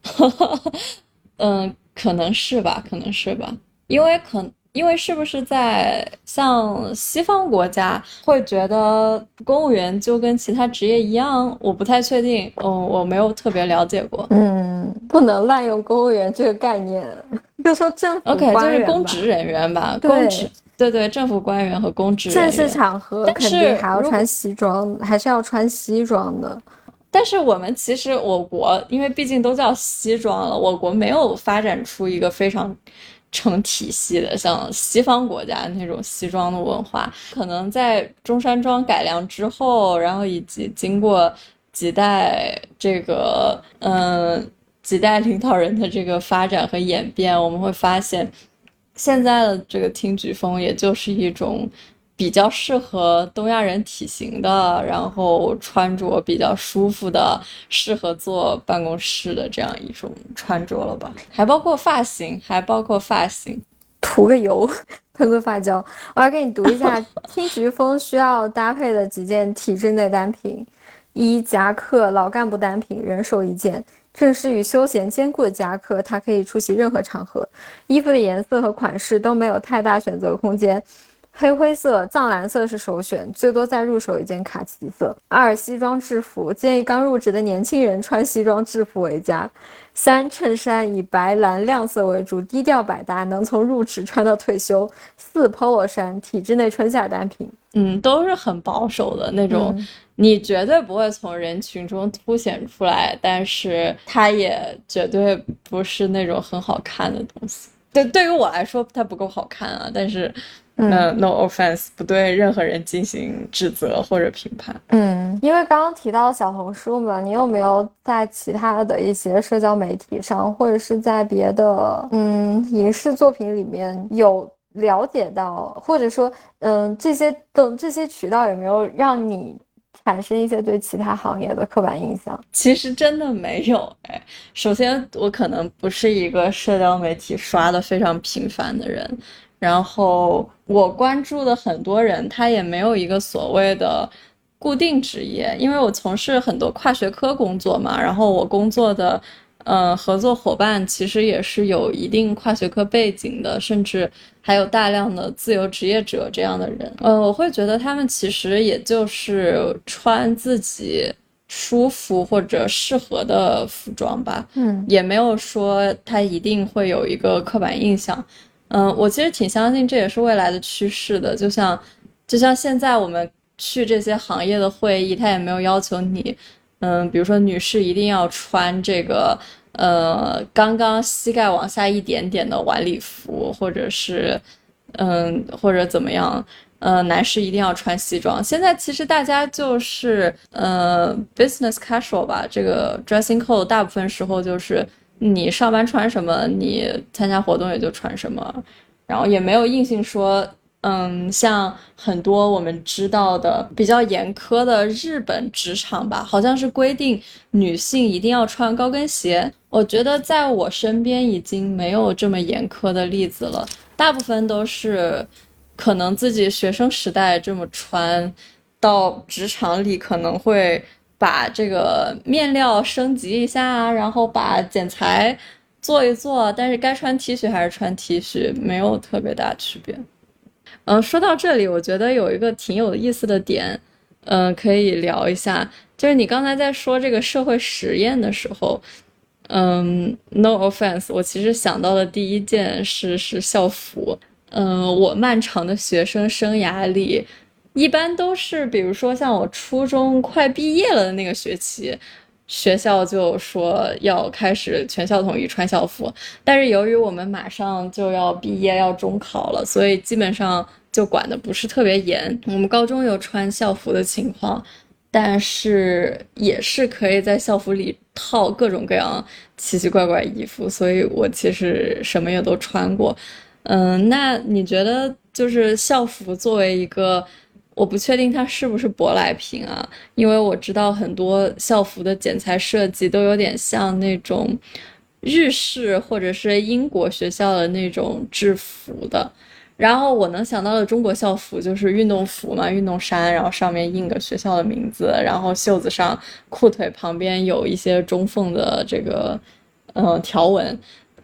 嗯，可能是吧，可能是吧，因为可。因为是不是在像西方国家会觉得公务员就跟其他职业一样？我不太确定，嗯，我没有特别了解过。嗯，不能滥用公务员这个概念，就说政府 OK 就是公职人员吧，公职对对，政府官员和公职正式场合肯定还要穿西装，还是要穿西装的。但是我们其实我国，因为毕竟都叫西装了，我国没有发展出一个非常。成体系的，像西方国家那种西装的文化，可能在中山装改良之后，然后以及经过几代这个嗯几代领导人的这个发展和演变，我们会发现，现在的这个听举风，也就是一种。比较适合东亚人体型的，然后穿着比较舒服的，适合坐办公室的这样一种穿着了吧？还包括发型，还包括发型，涂个油，喷个发胶。我要给你读一下 听菊风需要搭配的几件体制内单品：一夹克，老干部单品，人手一件，正式与休闲兼顾的夹克，它可以出席任何场合。衣服的颜色和款式都没有太大选择空间。黑灰色、藏蓝色是首选，最多再入手一件卡其色。二、西装制服，建议刚入职的年轻人穿西装制服为佳。三、衬衫以白蓝亮色为主，低调百搭，能从入职穿到退休。四、polo 衫，体制内春夏单品。嗯，都是很保守的那种，你绝对不会从人群中凸显出来，但是它也绝对不是那种很好看的东西。对，对于我来说，它不够好看啊，但是。那 no offense，不对任何人进行指责或者评判。嗯，因为刚刚提到小红书嘛，你有没有在其他的一些社交媒体上，或者是在别的嗯影视作品里面有了解到，或者说嗯这些等这些渠道有没有让你产生一些对其他行业的刻板印象？其实真的没有哎。首先，我可能不是一个社交媒体刷的非常频繁的人。然后我关注的很多人，他也没有一个所谓的固定职业，因为我从事很多跨学科工作嘛。然后我工作的，呃，合作伙伴其实也是有一定跨学科背景的，甚至还有大量的自由职业者这样的人。呃，我会觉得他们其实也就是穿自己舒服或者适合的服装吧，嗯，也没有说他一定会有一个刻板印象。嗯，我其实挺相信这也是未来的趋势的。就像，就像现在我们去这些行业的会议，他也没有要求你，嗯，比如说女士一定要穿这个，呃，刚刚膝盖往下一点点的晚礼服，或者是，嗯，或者怎么样，呃，男士一定要穿西装。现在其实大家就是，呃，business casual 吧，这个 dressing code 大部分时候就是。你上班穿什么，你参加活动也就穿什么，然后也没有硬性说嗯，像很多我们知道的比较严苛的日本职场吧，好像是规定女性一定要穿高跟鞋。我觉得在我身边已经没有这么严苛的例子了，大部分都是可能自己学生时代这么穿，到职场里可能会把这个面料升级一下，然后把剪裁做一做，但是该穿 T 恤还是穿 T 恤，没有特别大区别。嗯，说到这里，我觉得有一个挺有意思的点，嗯，可以聊一下，就是你刚才在说这个社会实验的时候，嗯，no offense，我其实想到的第一件事是校服。嗯，我漫长的学生生涯里，一般都是比如说像我初中快毕业了的那个学期，学校就说要开始全校统一穿校服，但是由于我们马上就要毕业要中考了，所以基本上。就管的不是特别严，我们高中有穿校服的情况，但是也是可以在校服里套各种各样奇奇怪怪衣服，所以我其实什么也都穿过。嗯，那你觉得就是校服作为一个，我不确定它是不是舶来品啊，因为我知道很多校服的剪裁设计都有点像那种日式或者是英国学校的那种制服的。然后我能想到的中国校服就是运动服嘛，运动衫，然后上面印个学校的名字，然后袖子上、裤腿旁边有一些中缝的这个，嗯，条纹。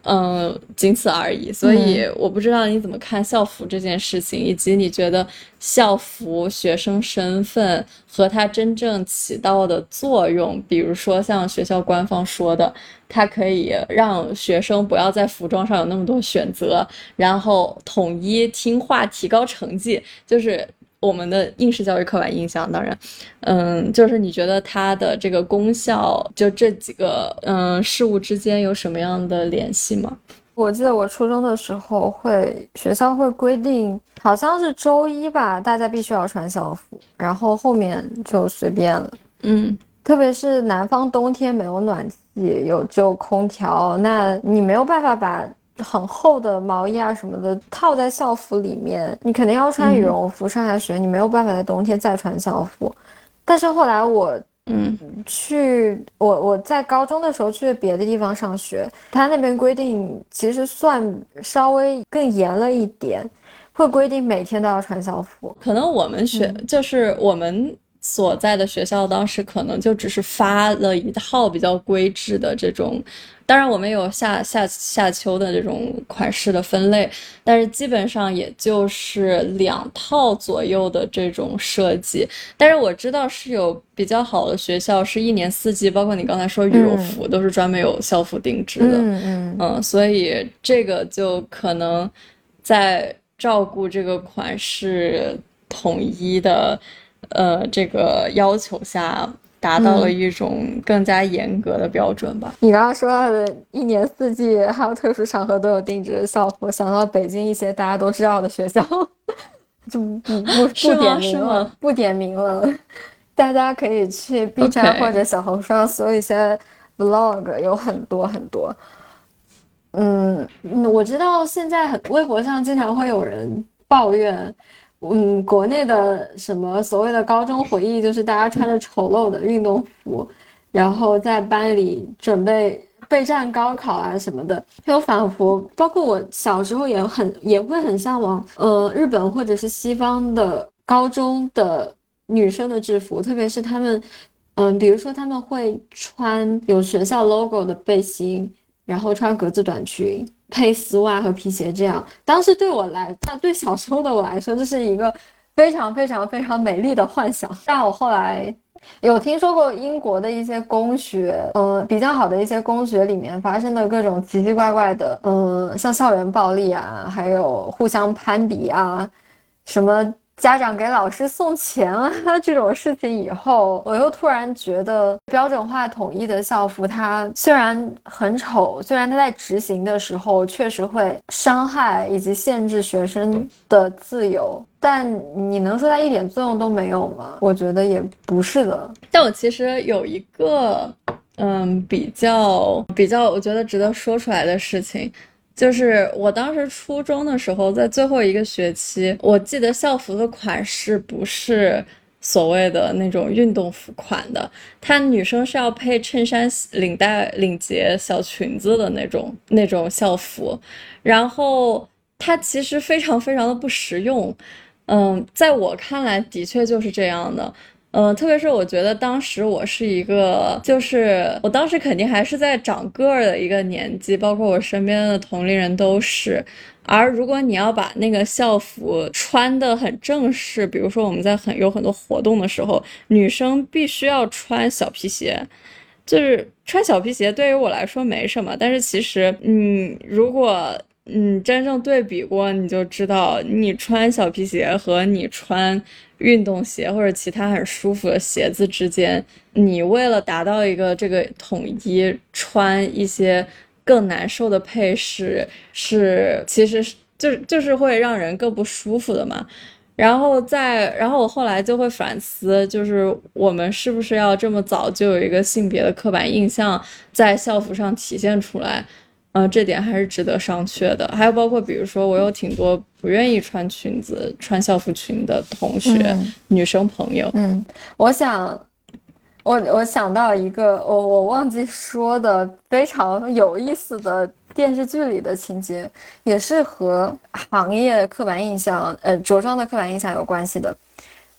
嗯，仅此而已。所以我不知道你怎么看校服这件事情，以及你觉得校服学生身份和它真正起到的作用。比如说，像学校官方说的，它可以让学生不要在服装上有那么多选择，然后统一听话，提高成绩，就是。我们的应试教育刻板印象，当然，嗯，就是你觉得它的这个功效，就这几个嗯事物之间有什么样的联系吗？我记得我初中的时候，会学校会规定，好像是周一吧，大家必须要穿校服，然后后面就随便了。嗯，特别是南方冬天没有暖气，有只有空调，那你没有办法把。很厚的毛衣啊什么的套在校服里面，你肯定要穿羽绒服上下学，你没有办法在冬天再穿校服。但是后来我，嗯，去我我在高中的时候去别的地方上学，他那边规定其实算稍微更严了一点，会规定每天都要穿校服。可能我们学就是我们。所在的学校当时可能就只是发了一套比较规制的这种，当然我们有夏夏夏秋的这种款式的分类，但是基本上也就是两套左右的这种设计。但是我知道是有比较好的学校，是一年四季，包括你刚才说羽绒服都是专门有校服定制的，嗯嗯嗯，所以这个就可能在照顾这个款式统一的。呃，这个要求下达到了一种更加严格的标准吧。你刚刚说到的一年四季还有特殊场合都有定制的校服，想到北京一些大家都知道的学校，就不不 不点名了，不点名了。大家可以去 B 站或者小红书上搜一些 vlog，有很多很多。嗯，我知道现在很微博上经常会有人抱怨。嗯，国内的什么所谓的高中回忆，就是大家穿着丑陋的运动服，然后在班里准备备战高考啊什么的，就仿佛包括我小时候也很也会很向往，呃，日本或者是西方的高中的女生的制服，特别是他们，嗯，比如说他们会穿有学校 logo 的背心，然后穿格子短裙。配丝袜和皮鞋，这样当时对我来，那对小时候的我来说，这是一个非常非常非常美丽的幻想。但我后来有听说过英国的一些公学，呃，比较好的一些公学里面发生的各种奇奇怪怪的，呃，像校园暴力啊，还有互相攀比啊，什么。家长给老师送钱啊，这种事情以后，我又突然觉得标准化统一的校服，它虽然很丑，虽然它在执行的时候确实会伤害以及限制学生的自由，但你能说它一点作用都没有吗？我觉得也不是的。但我其实有一个，嗯，比较比较，我觉得值得说出来的事情。就是我当时初中的时候，在最后一个学期，我记得校服的款式不是所谓的那种运动服款的，它女生是要配衬衫、领带、领结、小裙子的那种那种校服，然后它其实非常非常的不实用，嗯，在我看来的确就是这样的。嗯，特别是我觉得当时我是一个，就是我当时肯定还是在长个儿的一个年纪，包括我身边的同龄人都是。而如果你要把那个校服穿得很正式，比如说我们在很有很多活动的时候，女生必须要穿小皮鞋。就是穿小皮鞋对于我来说没什么，但是其实，嗯，如果嗯真正对比过，你就知道，你穿小皮鞋和你穿。运动鞋或者其他很舒服的鞋子之间，你为了达到一个这个统一，穿一些更难受的配饰，是其实就就是会让人更不舒服的嘛。然后再，然后我后来就会反思，就是我们是不是要这么早就有一个性别的刻板印象在校服上体现出来？嗯，这点还是值得商榷的。还有包括，比如说，我有挺多不愿意穿裙子、穿校服裙的同学、女生朋友。嗯，我想，我我想到一个，我我忘记说的非常有意思的电视剧里的情节，也是和行业刻板印象，呃，着装的刻板印象有关系的。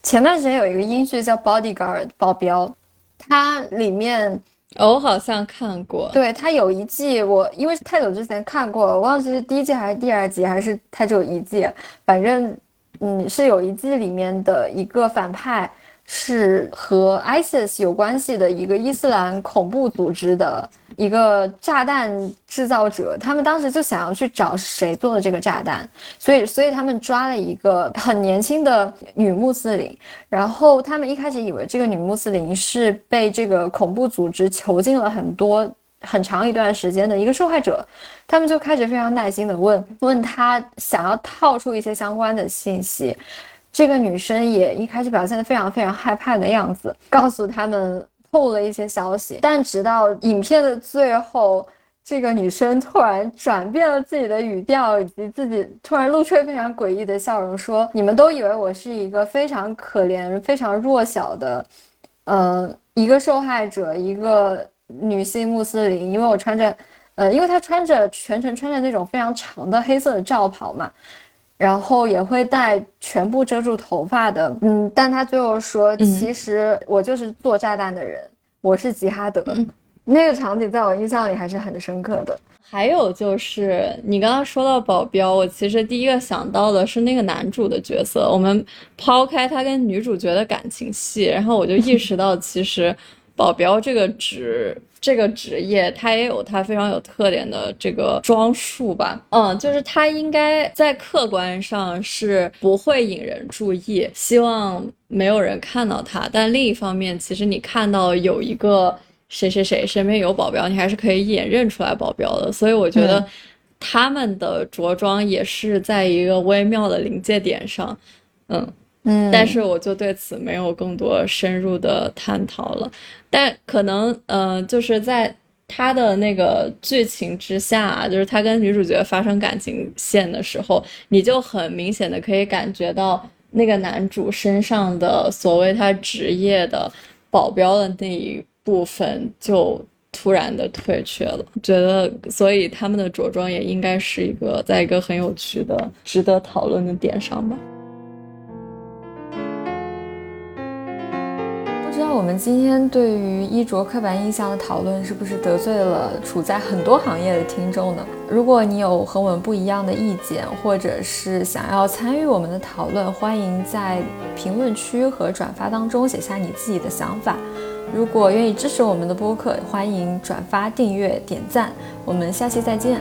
前段时间有一个英剧叫《Bodyguard》保镖，它里面。我好像看过，对他有一季，我因为是太久之前看过，我忘记是第一季还是第二季，还是他只有一季，反正，嗯，是有一季里面的一个反派。是和 ISIS 有关系的一个伊斯兰恐怖组织的一个炸弹制造者，他们当时就想要去找谁做的这个炸弹，所以，所以他们抓了一个很年轻的女穆斯林，然后他们一开始以为这个女穆斯林是被这个恐怖组织囚禁了很多很长一段时间的一个受害者，他们就开始非常耐心的问问他，想要套出一些相关的信息。这个女生也一开始表现的非常非常害怕的样子，告诉他们透露了一些消息。但直到影片的最后，这个女生突然转变了自己的语调，以及自己突然露出非常诡异的笑容，说：“你们都以为我是一个非常可怜、非常弱小的，呃，一个受害者，一个女性穆斯林，因为我穿着，呃，因为她穿着全程穿着那种非常长的黑色的罩袍嘛。”然后也会戴全部遮住头发的，嗯，但他最后说，其实我就是做炸弹的人，我是吉哈德。那个场景在我印象里还是很深刻的。还有就是你刚刚说到保镖，我其实第一个想到的是那个男主的角色。我们抛开他跟女主角的感情戏，然后我就意识到，其实保镖这个职。这个职业它也有它非常有特点的这个装束吧，嗯，就是它应该在客观上是不会引人注意，希望没有人看到它。但另一方面，其实你看到有一个谁谁谁身边有保镖，你还是可以一眼认出来保镖的。所以我觉得他们的着装也是在一个微妙的临界点上，嗯。但是我就对此没有更多深入的探讨了。但可能，呃，就是在他的那个剧情之下，就是他跟女主角发生感情线的时候，你就很明显的可以感觉到那个男主身上的所谓他职业的保镖的那一部分就突然的退却了。觉得，所以他们的着装也应该是一个在一个很有趣的、值得讨论的点上吧。不知道我们今天对于衣着刻板印象的讨论是不是得罪了处在很多行业的听众呢？如果你有和我们不一样的意见，或者是想要参与我们的讨论，欢迎在评论区和转发当中写下你自己的想法。如果愿意支持我们的播客，欢迎转发、订阅、点赞。我们下期再见。